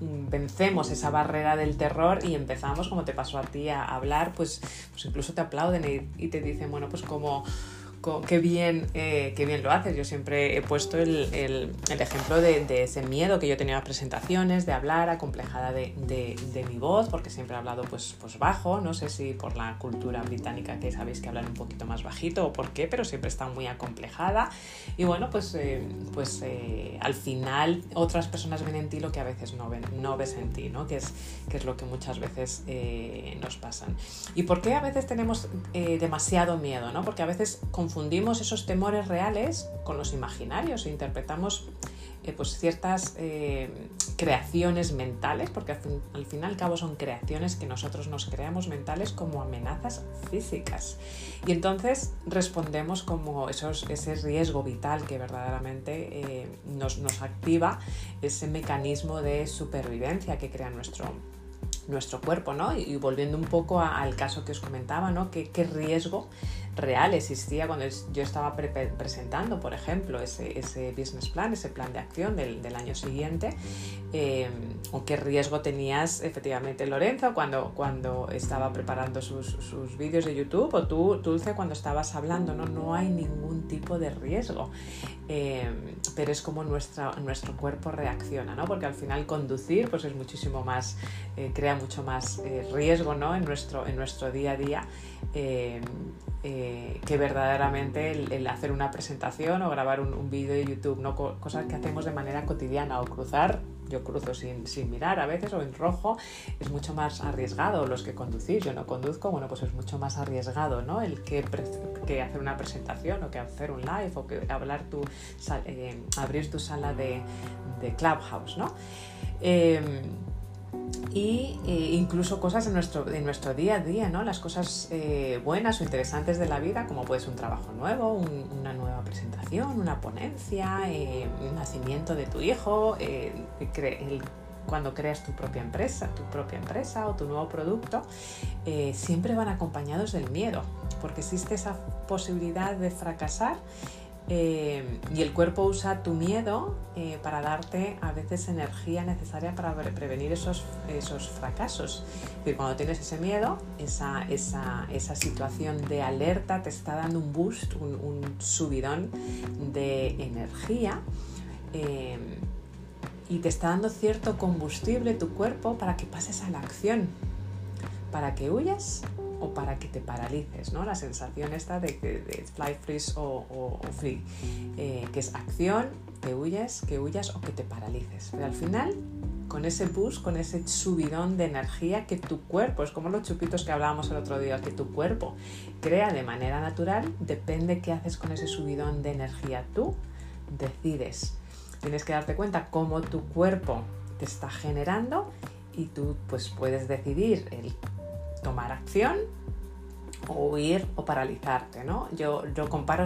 vencemos esa barrera del terror y empezamos, como te pasó a ti, a hablar, pues, pues incluso te aplauden y, y te dicen, bueno, pues como qué bien, eh, qué bien lo haces. Yo siempre he puesto el, el, ejemplo de, de, ese miedo que yo tenía a presentaciones, de hablar acomplejada de, de, mi voz, porque siempre he hablado pues, pues bajo, no sé si por la cultura británica que sabéis que hablan un poquito más bajito o por qué, pero siempre está muy acomplejada. Y bueno, pues, eh, pues eh, al final otras personas ven en ti lo que a veces no, ven, no ves en ti, ¿no? que, es, que es lo que muchas veces nos pasan. ¿Y por qué a veces tenemos demasiado miedo? ¿no? Porque a veces confundimos confundimos esos temores reales con los imaginarios e interpretamos eh, pues ciertas eh, creaciones mentales, porque al fin, al y al cabo son creaciones que nosotros nos creamos mentales como amenazas físicas. Y entonces respondemos como esos, ese riesgo vital que verdaderamente eh, nos, nos activa ese mecanismo de supervivencia que crea nuestro, nuestro cuerpo, ¿no? Y, volviendo un poco al caso que os comentaba, ¿no? ¿Qué, qué riesgo real existía cuando yo estaba presentando, por ejemplo, ese, ese, business plan, ese plan de acción del, del año siguiente, eh, o qué riesgo tenías efectivamente Lorenzo cuando, cuando estaba preparando sus, sus vídeos de YouTube, o tú, Dulce, cuando estabas hablando, ¿no? No hay ningún tipo de riesgo, eh, pero es como nuestra, nuestro cuerpo reacciona, ¿no? Porque al final conducir pues es muchísimo más, eh, crea mucho más riesgo, ¿no? En nuestro, en nuestro día a día. Eh, que verdaderamente el, hacer una presentación o grabar un, vídeo de YouTube, ¿no? cosas que hacemos de manera cotidiana o cruzar, yo cruzo sin, mirar a veces o en rojo, es mucho más arriesgado. Los que conducís, yo no conduzco, bueno, pues es mucho más arriesgado, ¿no? El que, hacer una presentación o que hacer un live o que hablar tu, eh, abrir tu sala de, de Clubhouse, ¿no? Eh, y eh, incluso cosas de nuestro, de nuestro día a día, ¿no? las cosas eh, buenas o interesantes de la vida, como puede ser un trabajo nuevo, una nueva presentación, una ponencia, eh, un nacimiento de tu hijo, cuando creas tu propia empresa, tu propia empresa o tu nuevo producto, siempre van acompañados del miedo, porque existe esa posibilidad de fracasar eh, y el cuerpo usa tu miedo eh, para darte a veces energía necesaria para prevenir esos, esos fracasos. Y cuando tienes ese miedo, esa, esa, esa, situación de alerta te está dando un boost, un, subidón de energía. Eh, y te está dando cierto combustible tu cuerpo para que pases a la acción, para que huyas o para que te paralices, ¿no? La sensación esta de, fly, freeze o, free, eh, que es acción, que huyes, que huyas o que te paralices. Pero al final, con ese boost, con ese subidón de energía que tu cuerpo, es como los chupitos que hablábamos el otro día, que tu cuerpo crea de manera natural, depende qué haces con ese subidón de energía. Tú decides. Tienes que darte cuenta cómo tu cuerpo te está generando y tú pues puedes decidir el tomar acción o huir o paralizarte, ¿no? Yo, yo comparo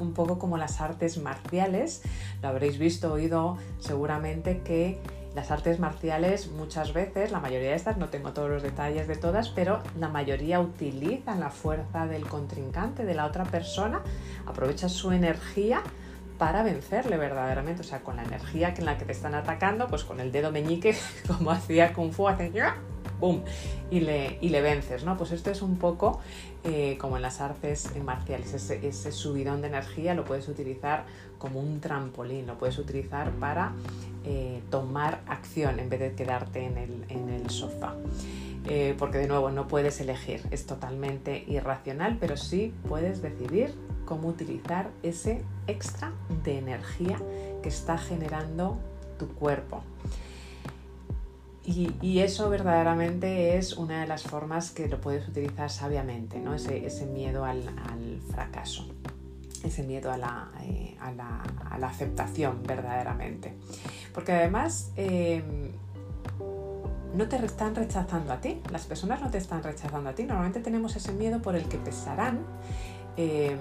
un poco como las artes marciales, lo habréis visto, oído seguramente que las artes marciales muchas veces, la mayoría de estas, no tengo todos los detalles de todas, pero la mayoría utilizan la fuerza del contrincante, de la otra persona, aprovechan su energía para vencerle verdaderamente, o sea, con la energía en la que te están atacando, pues con el dedo meñique, como hacía Kung Fu, hacen ¡boom! Y le, vences, ¿no? Pues esto es un poco eh, como en las artes marciales, ese, subidón de energía lo puedes utilizar como un trampolín, lo puedes utilizar para eh, tomar acción en vez de quedarte en el, en el sofá. Eh, porque de nuevo no puedes elegir, es totalmente irracional, pero sí puedes decidir cómo utilizar ese extra de energía que está generando tu cuerpo. Y, eso verdaderamente es una de las formas que lo puedes utilizar sabiamente, ¿no? ese, miedo al, fracaso, ese miedo a la, eh, aceptación verdaderamente. Porque además eh, no te están rechazando a ti, las personas no te están rechazando a ti, normalmente tenemos ese miedo por el que pesarán, eh,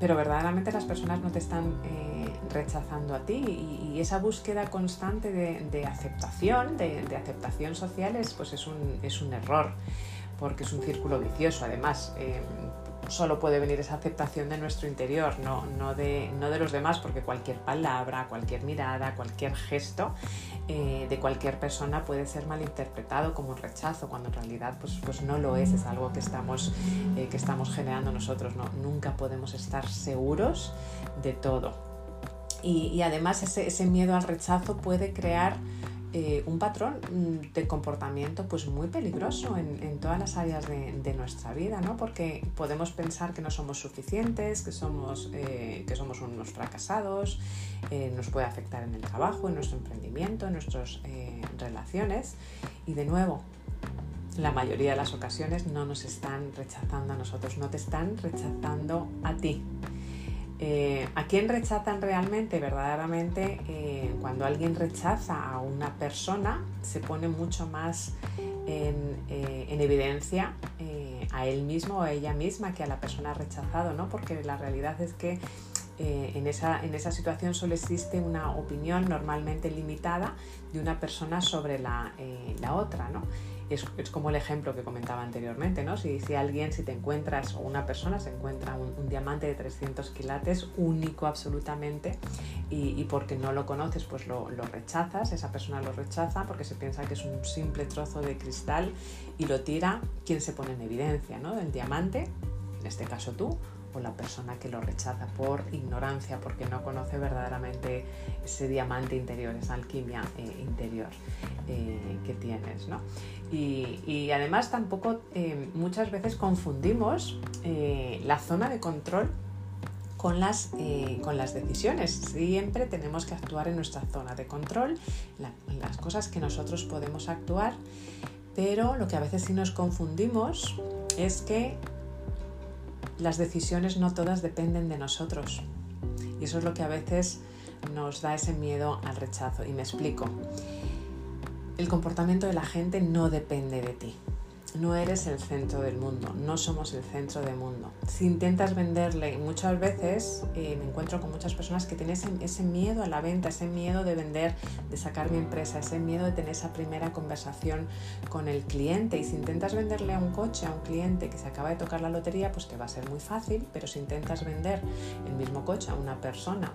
pero verdaderamente las personas no te están rechazando a ti y, esa búsqueda constante de, aceptación, de, aceptación social es, pues es, un, es un error porque es un círculo vicioso además. Eh, solo puede venir esa aceptación de nuestro interior, no, no, de, no de los demás, porque cualquier palabra, cualquier mirada, cualquier gesto eh, de cualquier persona puede ser malinterpretado como un rechazo, cuando en realidad pues, pues no lo es, es algo que estamos, eh, que estamos generando nosotros. ¿no? Nunca podemos estar seguros de todo. Y, además ese, miedo al rechazo puede crear eh, un patrón mm, de comportamiento pues muy peligroso en, todas las áreas de, nuestra vida, ¿no? porque podemos pensar que no somos suficientes, que somos, eh, que somos unos fracasados, eh, nos puede afectar en el trabajo, en nuestro emprendimiento, en nuestras relaciones y de nuevo, la mayoría de las ocasiones no nos están rechazando a nosotros, no te están rechazando a ti. Eh, ¿A quién rechazan realmente? Verdaderamente, eh, cuando alguien rechaza a una persona, se pone mucho más en, eh, evidencia a él mismo o a ella misma que a la persona rechazado, ¿no? Porque la realidad es que en, esa, situación solo existe una opinión normalmente limitada de una persona sobre la, la otra, ¿no? Es, como el ejemplo que comentaba anteriormente, ¿no? Si, si alguien, si te encuentras, o una persona se encuentra un, diamante de 300 quilates, único absolutamente, y, porque no lo conoces, pues lo, lo, rechazas, esa persona lo rechaza porque se piensa que es un simple trozo de cristal y lo tira, ¿quién se pone en evidencia, ¿no? El diamante, en este caso tú, o la persona que lo rechaza por ignorancia, porque no conoce verdaderamente ese diamante interior, esa alquimia eh, interior eh, que tienes. ¿no? Y, además tampoco eh, muchas veces confundimos la zona de control con las, con las decisiones. Siempre tenemos que actuar en nuestra zona de control, las cosas que nosotros podemos actuar, pero lo que a veces sí nos confundimos es que las decisiones no todas dependen de nosotros. Y eso es lo que a veces nos da ese miedo al rechazo. Y me explico. El comportamiento de la gente no depende de ti no eres el centro del mundo, no somos el centro del mundo. Si intentas venderle, muchas veces eh, me encuentro con muchas personas que tienen ese, miedo a la venta, ese miedo de vender, de sacar mi empresa, ese miedo de tener esa primera conversación con el cliente. Y si intentas venderle a un coche, a un cliente que se acaba de tocar la lotería, pues te va a ser muy fácil, pero si intentas vender el mismo coche a una persona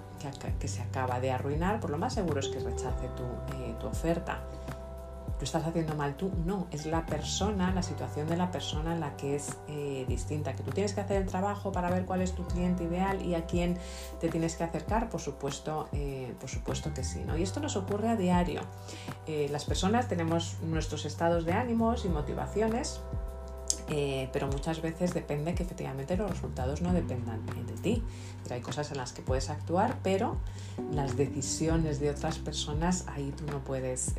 que, se acaba de arruinar, por lo más seguro es que rechace tu, eh, tu oferta lo estás haciendo mal tú, no, es la persona, la situación de la persona la que es eh, distinta, que tú tienes que hacer el trabajo para ver cuál es tu cliente ideal y a quién te tienes que acercar, por supuesto, eh, por supuesto que sí, ¿no? Y esto nos ocurre a diario. Eh, las personas tenemos nuestros estados de ánimos y motivaciones pero muchas veces depende que efectivamente los resultados no dependan de ti. hay cosas en las que puedes actuar, pero las decisiones de otras personas ahí tú no puedes.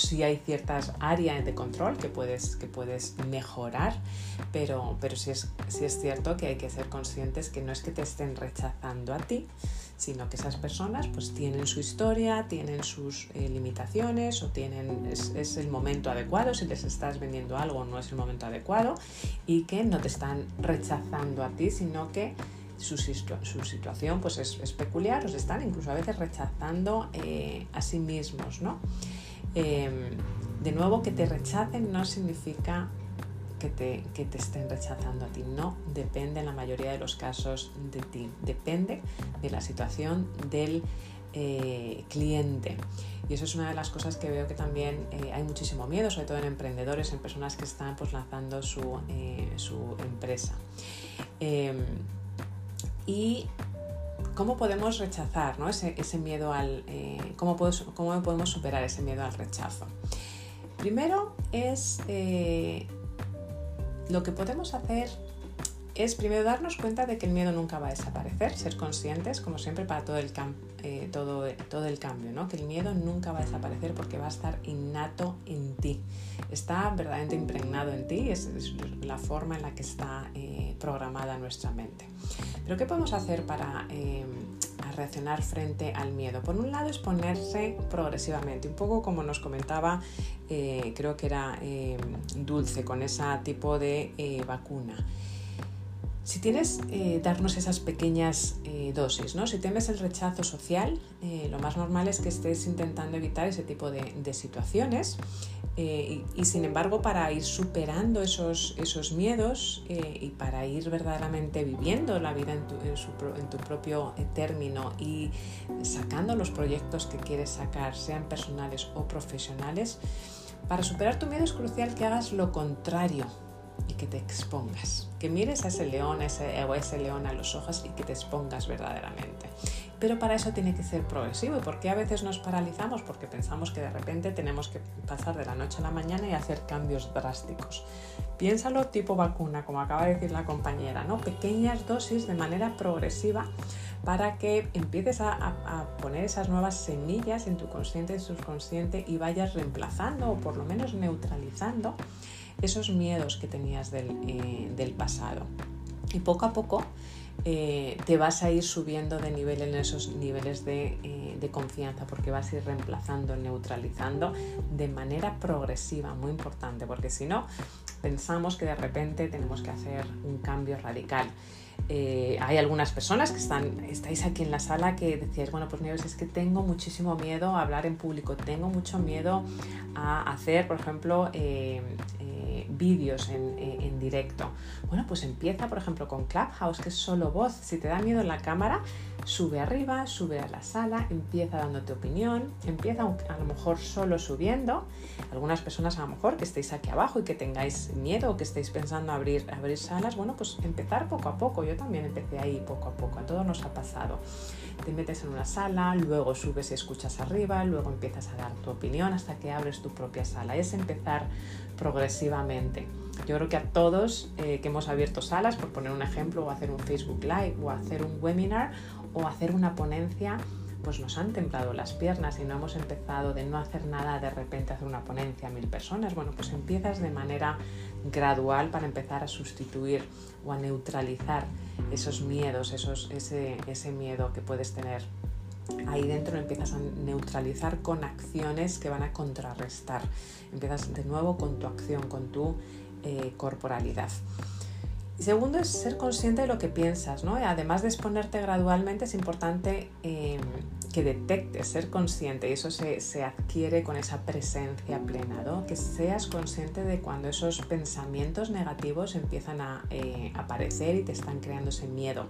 Sí hay ciertas áreas de control que puedes, que puedes mejorar, pero, pero sí, es, sí es cierto que hay que ser conscientes que no es que te estén rechazando a ti, sino que esas personas pues tienen su historia, tienen sus eh, limitaciones o tienen, es, el momento adecuado, si les estás vendiendo algo no es el momento adecuado y que no te están rechazando a ti, sino que su, su situación pues es, peculiar, os están incluso a veces rechazando eh, a sí mismos, ¿no? Em, de nuevo, que te rechacen no significa que te, que te estén rechazando a ti. No depende en la mayoría de los casos de ti. Depende de la situación del eh, cliente. Y eso es una de las cosas que veo que también eh, hay muchísimo miedo, sobre todo en emprendedores, en personas que están pues, lanzando su, su empresa. Em, y cómo podemos rechazar ¿no? ese, ese, miedo al... cómo, cómo, podemos superar ese miedo al rechazo. Primero es lo que podemos hacer es primero darnos cuenta de que el miedo nunca va a desaparecer, ser conscientes, como siempre, para todo el, eh, todo, el cambio, ¿no? que el miedo nunca va a desaparecer porque va a estar innato en ti, está verdaderamente impregnado en ti, es, es la forma en la que está eh, programada nuestra mente. Pero ¿qué podemos hacer para eh, reaccionar frente al miedo? Por un lado es ponerse progresivamente, un poco como nos comentaba, creo que era Dulce, con ese tipo de vacuna. Si tienes, eh, darnos esas pequeñas eh, dosis, ¿no? Si temes el rechazo social, eh, lo más normal es que estés intentando evitar ese tipo de, situaciones y, sin embargo para ir superando esos, miedos y para ir verdaderamente viviendo la vida en tu, en tu propio término y sacando los proyectos que quieres sacar, sean personales o profesionales, para superar tu miedo es crucial que hagas lo contrario y que te expongas, que mires a ese león o a ese león a los ojos y que te expongas verdaderamente. Pero para eso tiene que ser progresivo. ¿Y por qué a veces nos paralizamos? Porque pensamos que de repente tenemos que pasar de la noche a la mañana y hacer cambios drásticos. Piénsalo tipo vacuna, como acaba de decir la compañera, ¿no? Pequeñas dosis de manera progresiva para que empieces a, a, poner esas nuevas semillas en tu consciente y subconsciente y vayas reemplazando o por lo menos neutralizando esos miedos que tenías del, eh, pasado. Y poco a poco eh, te vas a ir subiendo de nivel en esos niveles de, eh, de, confianza porque vas a ir reemplazando, neutralizando de manera progresiva, muy importante, porque si no, pensamos que de repente tenemos que hacer un cambio radical. Eh, hay algunas personas que están, estáis aquí en la sala que decíais, bueno, pues Nieves, es que tengo muchísimo miedo a hablar en público, tengo mucho miedo a hacer, por ejemplo, eh, eh, vídeos en, en, directo. Bueno, pues empieza, por ejemplo, con Clubhouse, que es solo voz. Si te da miedo en la cámara, sube arriba, sube a la sala, empieza dándote opinión, empieza a lo mejor solo subiendo. Algunas personas a lo mejor que estéis aquí abajo y que tengáis miedo o que estéis pensando abrir, abrir salas, bueno, pues empezar poco a poco. También empecé ahí poco a poco, a todos nos ha pasado. Te metes en una sala, luego subes y escuchas arriba, luego empiezas a dar tu opinión hasta que abres tu propia sala. Es empezar progresivamente. Yo creo que a todos eh, que hemos abierto salas, por poner un ejemplo, o hacer un Facebook Live o hacer un webinar o hacer una ponencia, pues nos han templado las piernas y no hemos empezado de no hacer nada de repente hacer una ponencia a mil personas. Bueno, pues empiezas de manera gradual para empezar a sustituir o a neutralizar esos miedos, esos, ese, ese miedo que puedes tener. Ahí dentro empiezas a neutralizar con acciones que van a contrarrestar. Empiezas de nuevo con tu acción, con tu eh, corporalidad. Y segundo es ser consciente de lo que piensas, ¿no? Además de exponerte gradualmente, es importante em, que detectes, ser consciente, y eso se, adquiere con esa presencia plena, ¿no? Que seas consciente de cuando esos pensamientos negativos empiezan a eh, aparecer y te están creando ese miedo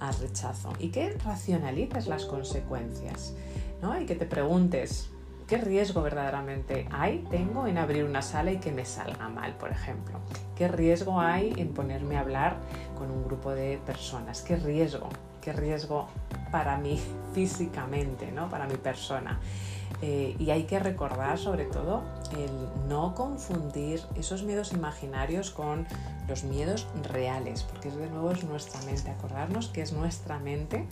al rechazo. Y que racionalices las consecuencias, ¿no? Y que te preguntes, ¿Qué riesgo verdaderamente hay, tengo en abrir una sala y que me salga mal, por ejemplo? ¿Qué riesgo hay en ponerme a hablar con un grupo de personas? ¿Qué riesgo? ¿Qué riesgo para mí físicamente, ¿no? para mi persona? Eh, y hay que recordar sobre todo el no confundir esos miedos imaginarios con los miedos reales, porque de nuevo es nuestra mente, acordarnos que es nuestra mente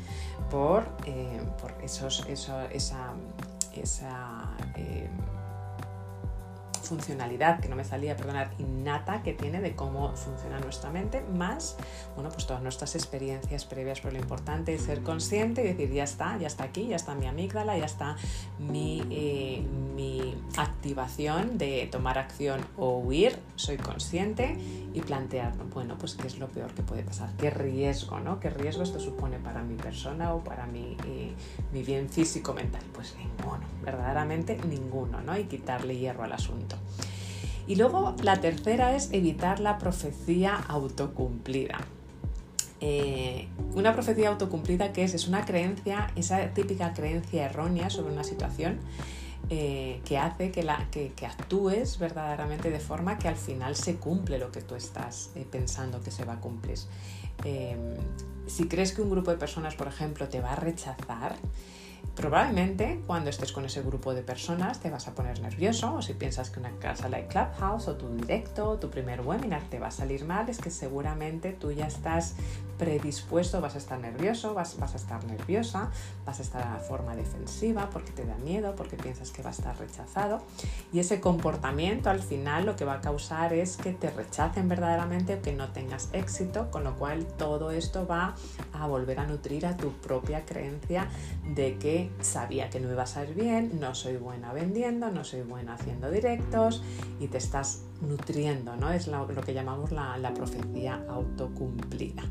por, eh, por esos, eso, esa, esa eh, funcionalidad que no me salía, perdonar, innata que tiene de cómo funciona nuestra mente, más, bueno, pues todas nuestras experiencias previas, pero lo importante es ser consciente y decir, ya está, ya está aquí, ya está mi amígdala, ya está mi, eh, activación de tomar acción o huir, soy consciente y plantear, bueno, pues qué es lo peor que puede pasar, qué riesgo, ¿no? ¿Qué riesgo esto supone para mi persona o para mi, eh, mi bien físico-mental? Pues ninguno, verdaderamente ninguno, ¿no? Y quitarle hierro al asunto. Y luego la tercera es evitar la profecía autocumplida. Eh, una profecía autocumplida que es, es una creencia, esa típica creencia errónea sobre una situación eh, que hace que, actúes verdaderamente de forma que al final se cumple lo que tú estás eh, pensando que se va a cumplir. si crees que un grupo de personas, por ejemplo, te va a rechazar, Probablemente cuando estés con ese grupo de personas te vas a poner nervioso o si piensas que una casa like Clubhouse o tu directo o tu primer webinar te va a salir mal, es que seguramente tú ya estás predispuesto, vas a estar nervioso, vas, vas a estar nerviosa, vas a estar a forma defensiva porque te da miedo, porque piensas que va a estar rechazado. Y ese comportamiento al final lo que va a causar es que te rechacen verdaderamente o que no tengas éxito, con lo cual todo esto va a volver a nutrir a tu propia creencia de que sabía que no iba a salir bien, no soy buena vendiendo, no soy buena haciendo directos y te estás nutriendo, ¿no? Es lo, que llamamos la, profecía autocumplida.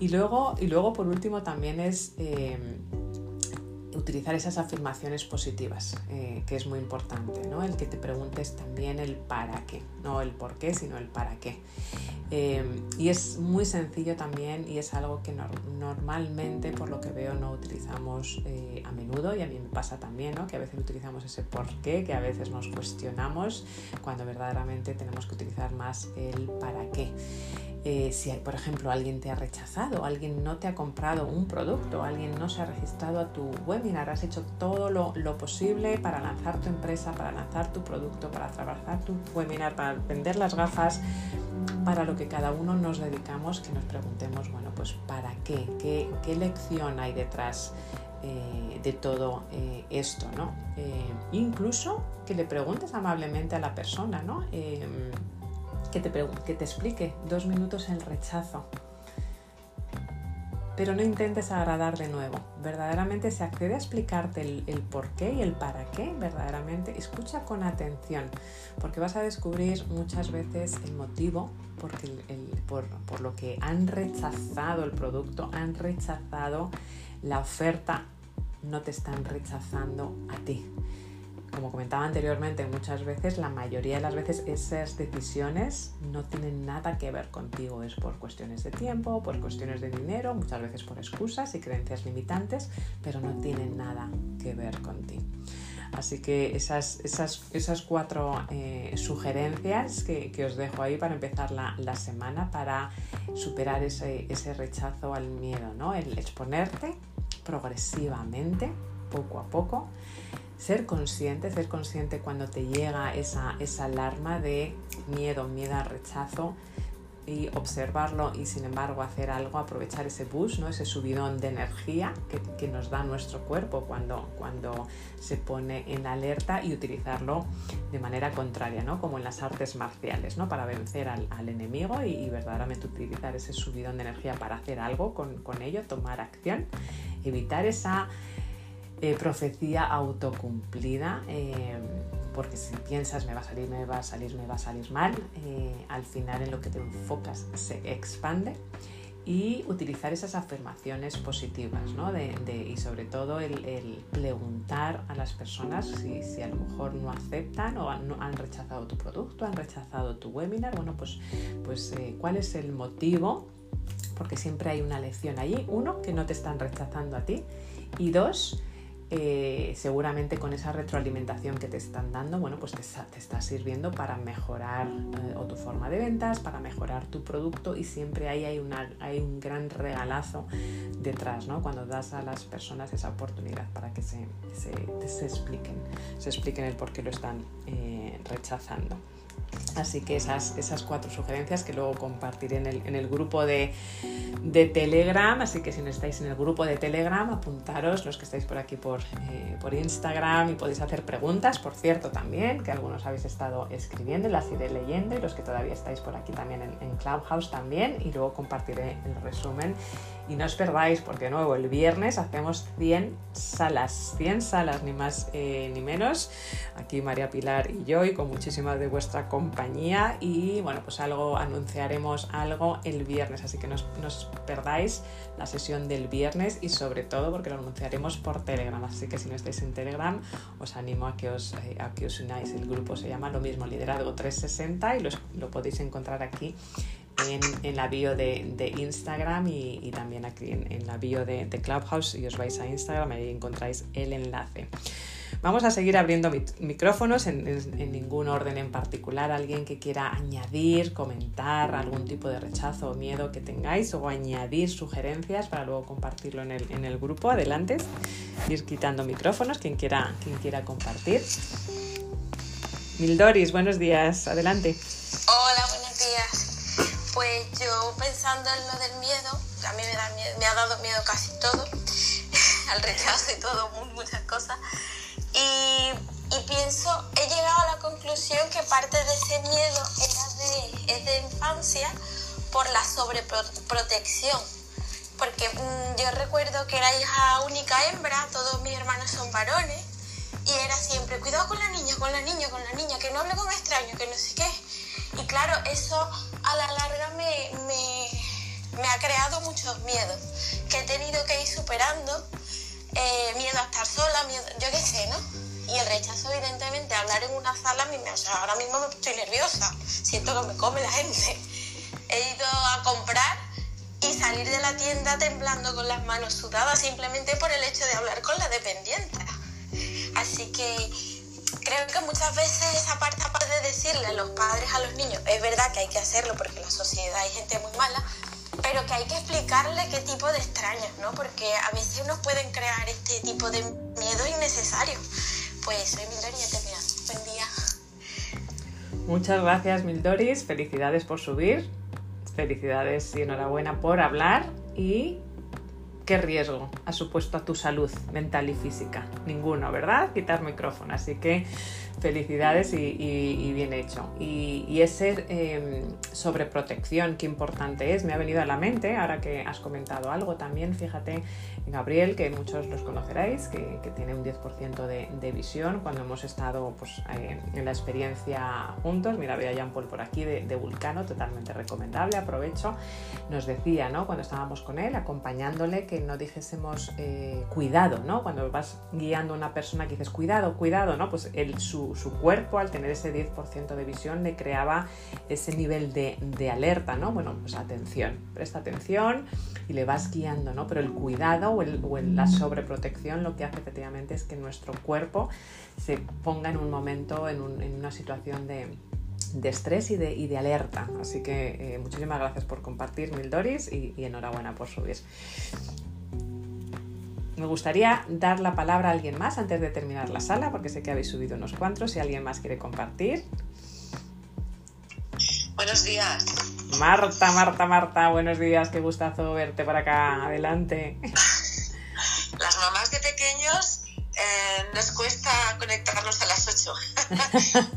Y luego, y luego, por último, también es eh, utilizar esas afirmaciones positivas, eh, que es muy importante, ¿no? El que te preguntes también el para qué, no el por qué, sino el para qué. Em, y es muy sencillo también y es algo que normalmente, por lo que veo, no utilizamos eh, a menudo y a mí me pasa también, ¿no? Que a veces utilizamos ese por qué, que a veces nos cuestionamos cuando verdaderamente tenemos que utilizar más el para qué. Eh, si, por ejemplo, alguien te ha rechazado, alguien no te ha comprado un producto, alguien no se ha registrado a tu webinar, has hecho todo lo, posible para lanzar tu empresa, para lanzar tu producto, para trabajar tu webinar, para vender las gafas, para lo que cada uno nos dedicamos, que nos preguntemos, bueno, pues ¿para qué? ¿Qué, lección hay detrás eh, de todo eh, esto? ¿no? incluso que le preguntes amablemente a la persona, ¿no? Que te, que te explique dos minutos el rechazo. Pero no intentes agradar de nuevo. Verdaderamente se accede a explicarte el, por qué y el para qué. Verdaderamente escucha con atención, porque vas a descubrir muchas veces el motivo por, por lo que han rechazado el producto, han rechazado la oferta, no te están rechazando a ti como comentaba anteriormente, muchas veces, la mayoría de las veces esas decisiones no tienen nada que ver contigo. Es por cuestiones de tiempo, por cuestiones de dinero, muchas veces por excusas y creencias limitantes, pero no tienen nada que ver contigo. Así que esas, esas, esas cuatro eh, sugerencias que, os dejo ahí para empezar la, la semana para superar ese, ese, rechazo al miedo, ¿no? El exponerte progresivamente, poco a poco, ser consciente, ser consciente cuando te llega esa, esa alarma de miedo, miedo al rechazo y observarlo y sin embargo hacer algo, aprovechar ese boost, ¿no? ese subidón de energía que, que, nos da nuestro cuerpo cuando, cuando se pone en alerta y utilizarlo de manera contraria, ¿no? como en las artes marciales, ¿no? para vencer al, al enemigo y, y, verdaderamente utilizar ese subidón de energía para hacer algo con, con ello, tomar acción, evitar esa eh, profecía autocumplida, eh, porque si piensas me va a salir, me va a salir, me va a salir mal, eh, al final en lo que te enfocas se expande. Y utilizar esas afirmaciones positivas ¿no? de, y sobre todo el, preguntar a las personas si, si, a lo mejor no aceptan o han, han, rechazado tu producto, han rechazado tu webinar, bueno pues, pues cuál es el motivo, porque siempre hay una lección allí, uno, que no te están rechazando a ti. Y dos, eh, seguramente con esa retroalimentación que te están dando, bueno, pues te, está sirviendo para mejorar eh, tu forma de ventas, para mejorar tu producto y siempre ahí hay, hay un gran regalazo detrás, ¿no? Cuando das a las personas esa oportunidad para que se, se, expliquen, se expliquen el por qué lo están eh, rechazando. Así que esas, esas cuatro sugerencias que luego compartiré en el, en el grupo de, de, Telegram. Así que si no estáis en el grupo de Telegram, apuntaros los que estáis por aquí por, eh, por Instagram y podéis hacer preguntas. Por cierto, también, que algunos habéis estado escribiendo, las iré leyendo y los que todavía estáis por aquí también en, en Clubhouse también. Y luego compartiré el resumen. Y no os perdáis, porque de nuevo el viernes hacemos 100 salas, 100 salas, ni más eh, ni menos. Aquí María Pilar y yo, y con muchísimas de vuestra compañía y bueno, pues algo anunciaremos algo el viernes, así que no os, perdáis la sesión del viernes y sobre todo porque lo anunciaremos por Telegram, así que si no estáis en Telegram os animo a que os, eh, que os unáis. El grupo se llama lo mismo Liderazgo 360 y lo podéis encontrar aquí en, la bio de, Instagram y, también aquí en, la bio de, Clubhouse. Y os vais a Instagram, ahí encontráis el enlace. Vamos a seguir abriendo micrófonos en, ningún orden en particular. Alguien que quiera añadir, comentar algún tipo de rechazo o miedo que tengáis o añadir sugerencias para luego compartirlo en el, grupo. Adelante. Ir quitando micrófonos, quien quiera, quien quiera compartir. Mildoris, buenos días. Adelante. Hola, pensando en lo del miedo, a mí me, ha dado miedo casi todo, al rechazo y todo, muchas cosas. Y, pienso, he llegado a la conclusión que parte de ese miedo era de, es de infancia por la sobreprotección. Porque mm, yo recuerdo que era hija única hembra, todos mis hermanos son varones, y era siempre, cuidado con la niña, con la niña, con la niña, que no hable con extraños, que no sé qué. Y claro, eso a la larga me, me ha creado muchos miedos que he tenido que ir superando eh, miedo a estar sola, miedo, yo qué sé, ¿no? Y el rechazo, evidentemente, hablar en una sala, me, o ahora mismo me estoy nerviosa, siento que me come la gente. He ido a comprar y salir de la tienda temblando con las manos sudadas simplemente por el hecho de hablar con la dependiente. Así que creo que muchas veces esa parte aparte de decirle a los padres, a los niños, es verdad que hay que hacerlo porque en la sociedad hay gente muy mala, pero que hay que explicarle qué tipo de extraños, ¿no? Porque a veces nos pueden crear este tipo de miedo innecesario. Pues soy Mildori y. Buen día. Muchas gracias, Mildoris. Felicidades por subir. Felicidades y enhorabuena por hablar. ¿Y qué riesgo ha supuesto a tu salud mental y física? Ninguno, ¿verdad? Quitar micrófono. Así que Felicidades y, bien hecho. Y, ese eh, sobreprotección, qué importante es, me ha venido a la mente ahora que has comentado algo también. Fíjate, Gabriel, que muchos los conoceréis, que, tiene un 10% de, visión cuando hemos estado pues, en la experiencia juntos. Mira, veo a Jean Paul por aquí de, Vulcano, totalmente recomendable. Aprovecho. Nos decía, ¿no? Cuando estábamos con él, acompañándole, que no dijésemos eh, cuidado, ¿no? Cuando vas guiando a una persona que dices cuidado, cuidado, ¿no? Pues el, su su, cuerpo, al tener ese 10% de visión, le creaba ese nivel de, alerta, ¿no? Bueno, pues atención, presta atención y le vas guiando, ¿no? Pero el cuidado o, la sobreprotección lo que hace efectivamente es que nuestro cuerpo se ponga en un momento, en, una situación de, estrés y de, alerta. Así que eh, muchísimas gracias por compartir, Mildoris, y, y enhorabuena por subir. Me gustaría dar la palabra a alguien más antes de terminar la sala, porque sé que habéis subido unos cuantos. Si alguien más quiere compartir. Buenos días. Marta, Marta, Marta, buenos días. Qué gustazo verte por acá. Adelante. Las mamás de pequeños eh, nos cuesta conectarnos a las 8,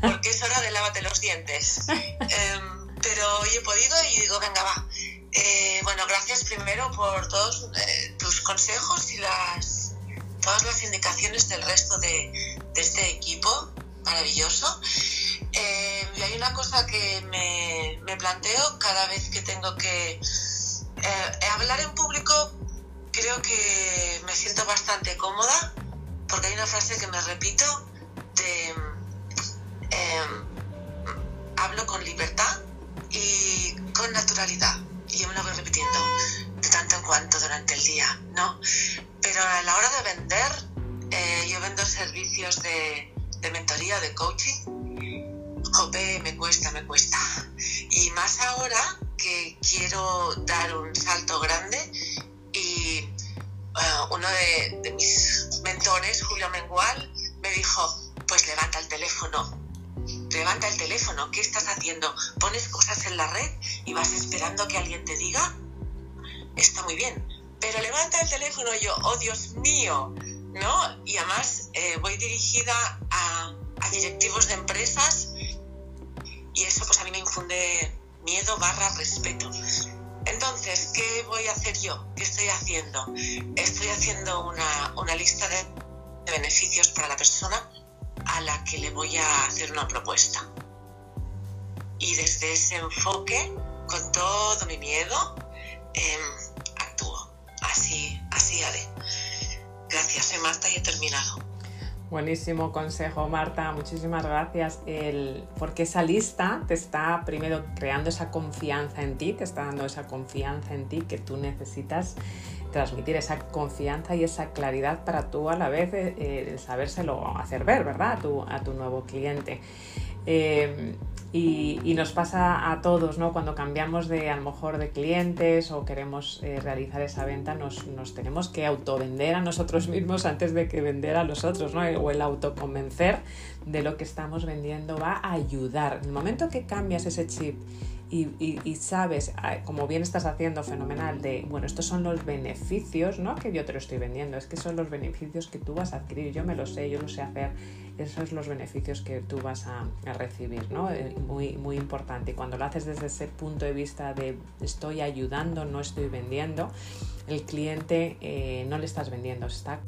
porque es hora de lávate los dientes. Em, pero hoy he podido y digo, venga, va eh, bueno, gracias primero por todos eh, tus consejos y las todas las indicaciones del resto de, este equipo maravilloso. Eh, y hay una cosa que me, me, planteo cada vez que tengo que hablar en público, creo que me siento bastante cómoda porque hay una frase que me repito de hablo con libertad y con naturalidad y yo me lo voy repitiendo de tanto en cuanto durante el día, ¿no? Pero a la hora de vender, eh, yo vendo servicios de, de mentoría, de coaching. Jope, me cuesta, me cuesta. Y más ahora que quiero dar un salto grande y eh, uno de, de mis mentores, Julio Mengual, me dijo, pues levanta el teléfono, levanta el teléfono, ¿qué estás haciendo? ¿Pones cosas en la red y vas esperando que alguien te diga? Está muy bien, pero levanta el teléfono yo, oh Dios mío, ¿no? Y además eh, voy dirigida a, a directivos de empresas y eso pues a mí me infunde miedo barra respeto. Entonces, ¿qué voy a hacer yo? ¿Qué estoy haciendo? Estoy haciendo una, una lista de beneficios para la persona a la que le voy a hacer una propuesta. Y desde ese enfoque, con todo mi miedo, em, actúo. Así, así haré. Gracias, Marta y he terminado. Buenísimo consejo, Marta. Muchísimas gracias. Porque esa lista te está primero creando esa confianza en ti, te está dando esa confianza en ti que tú necesitas transmitir esa confianza y esa claridad para tú a la vez eh, eh, sabérselo hacer ver, ¿verdad? A tu, a tu nuevo cliente. Eh, y, nos pasa a todos, ¿no? Cuando cambiamos de a mejor de clientes o queremos eh, realizar esa venta, nos, nos, tenemos que autovender a nosotros mismos antes de que vender a los otros, ¿no? O el autoconvencer de lo que estamos vendiendo va a ayudar. En el momento que cambias ese chip y, sabes, ah, como bien estás haciendo fenomenal, de, bueno, estos son los beneficios, ¿no? Que yo te lo estoy vendiendo, es que son los beneficios que tú vas a adquirir, yo me lo sé, yo lo sé hacer, esos son los beneficios que tú vas a, recibir, ¿no? Eh, muy, muy importante. Y cuando lo haces desde ese punto de vista de estoy ayudando, no estoy vendiendo, el cliente eh, no le estás vendiendo, está...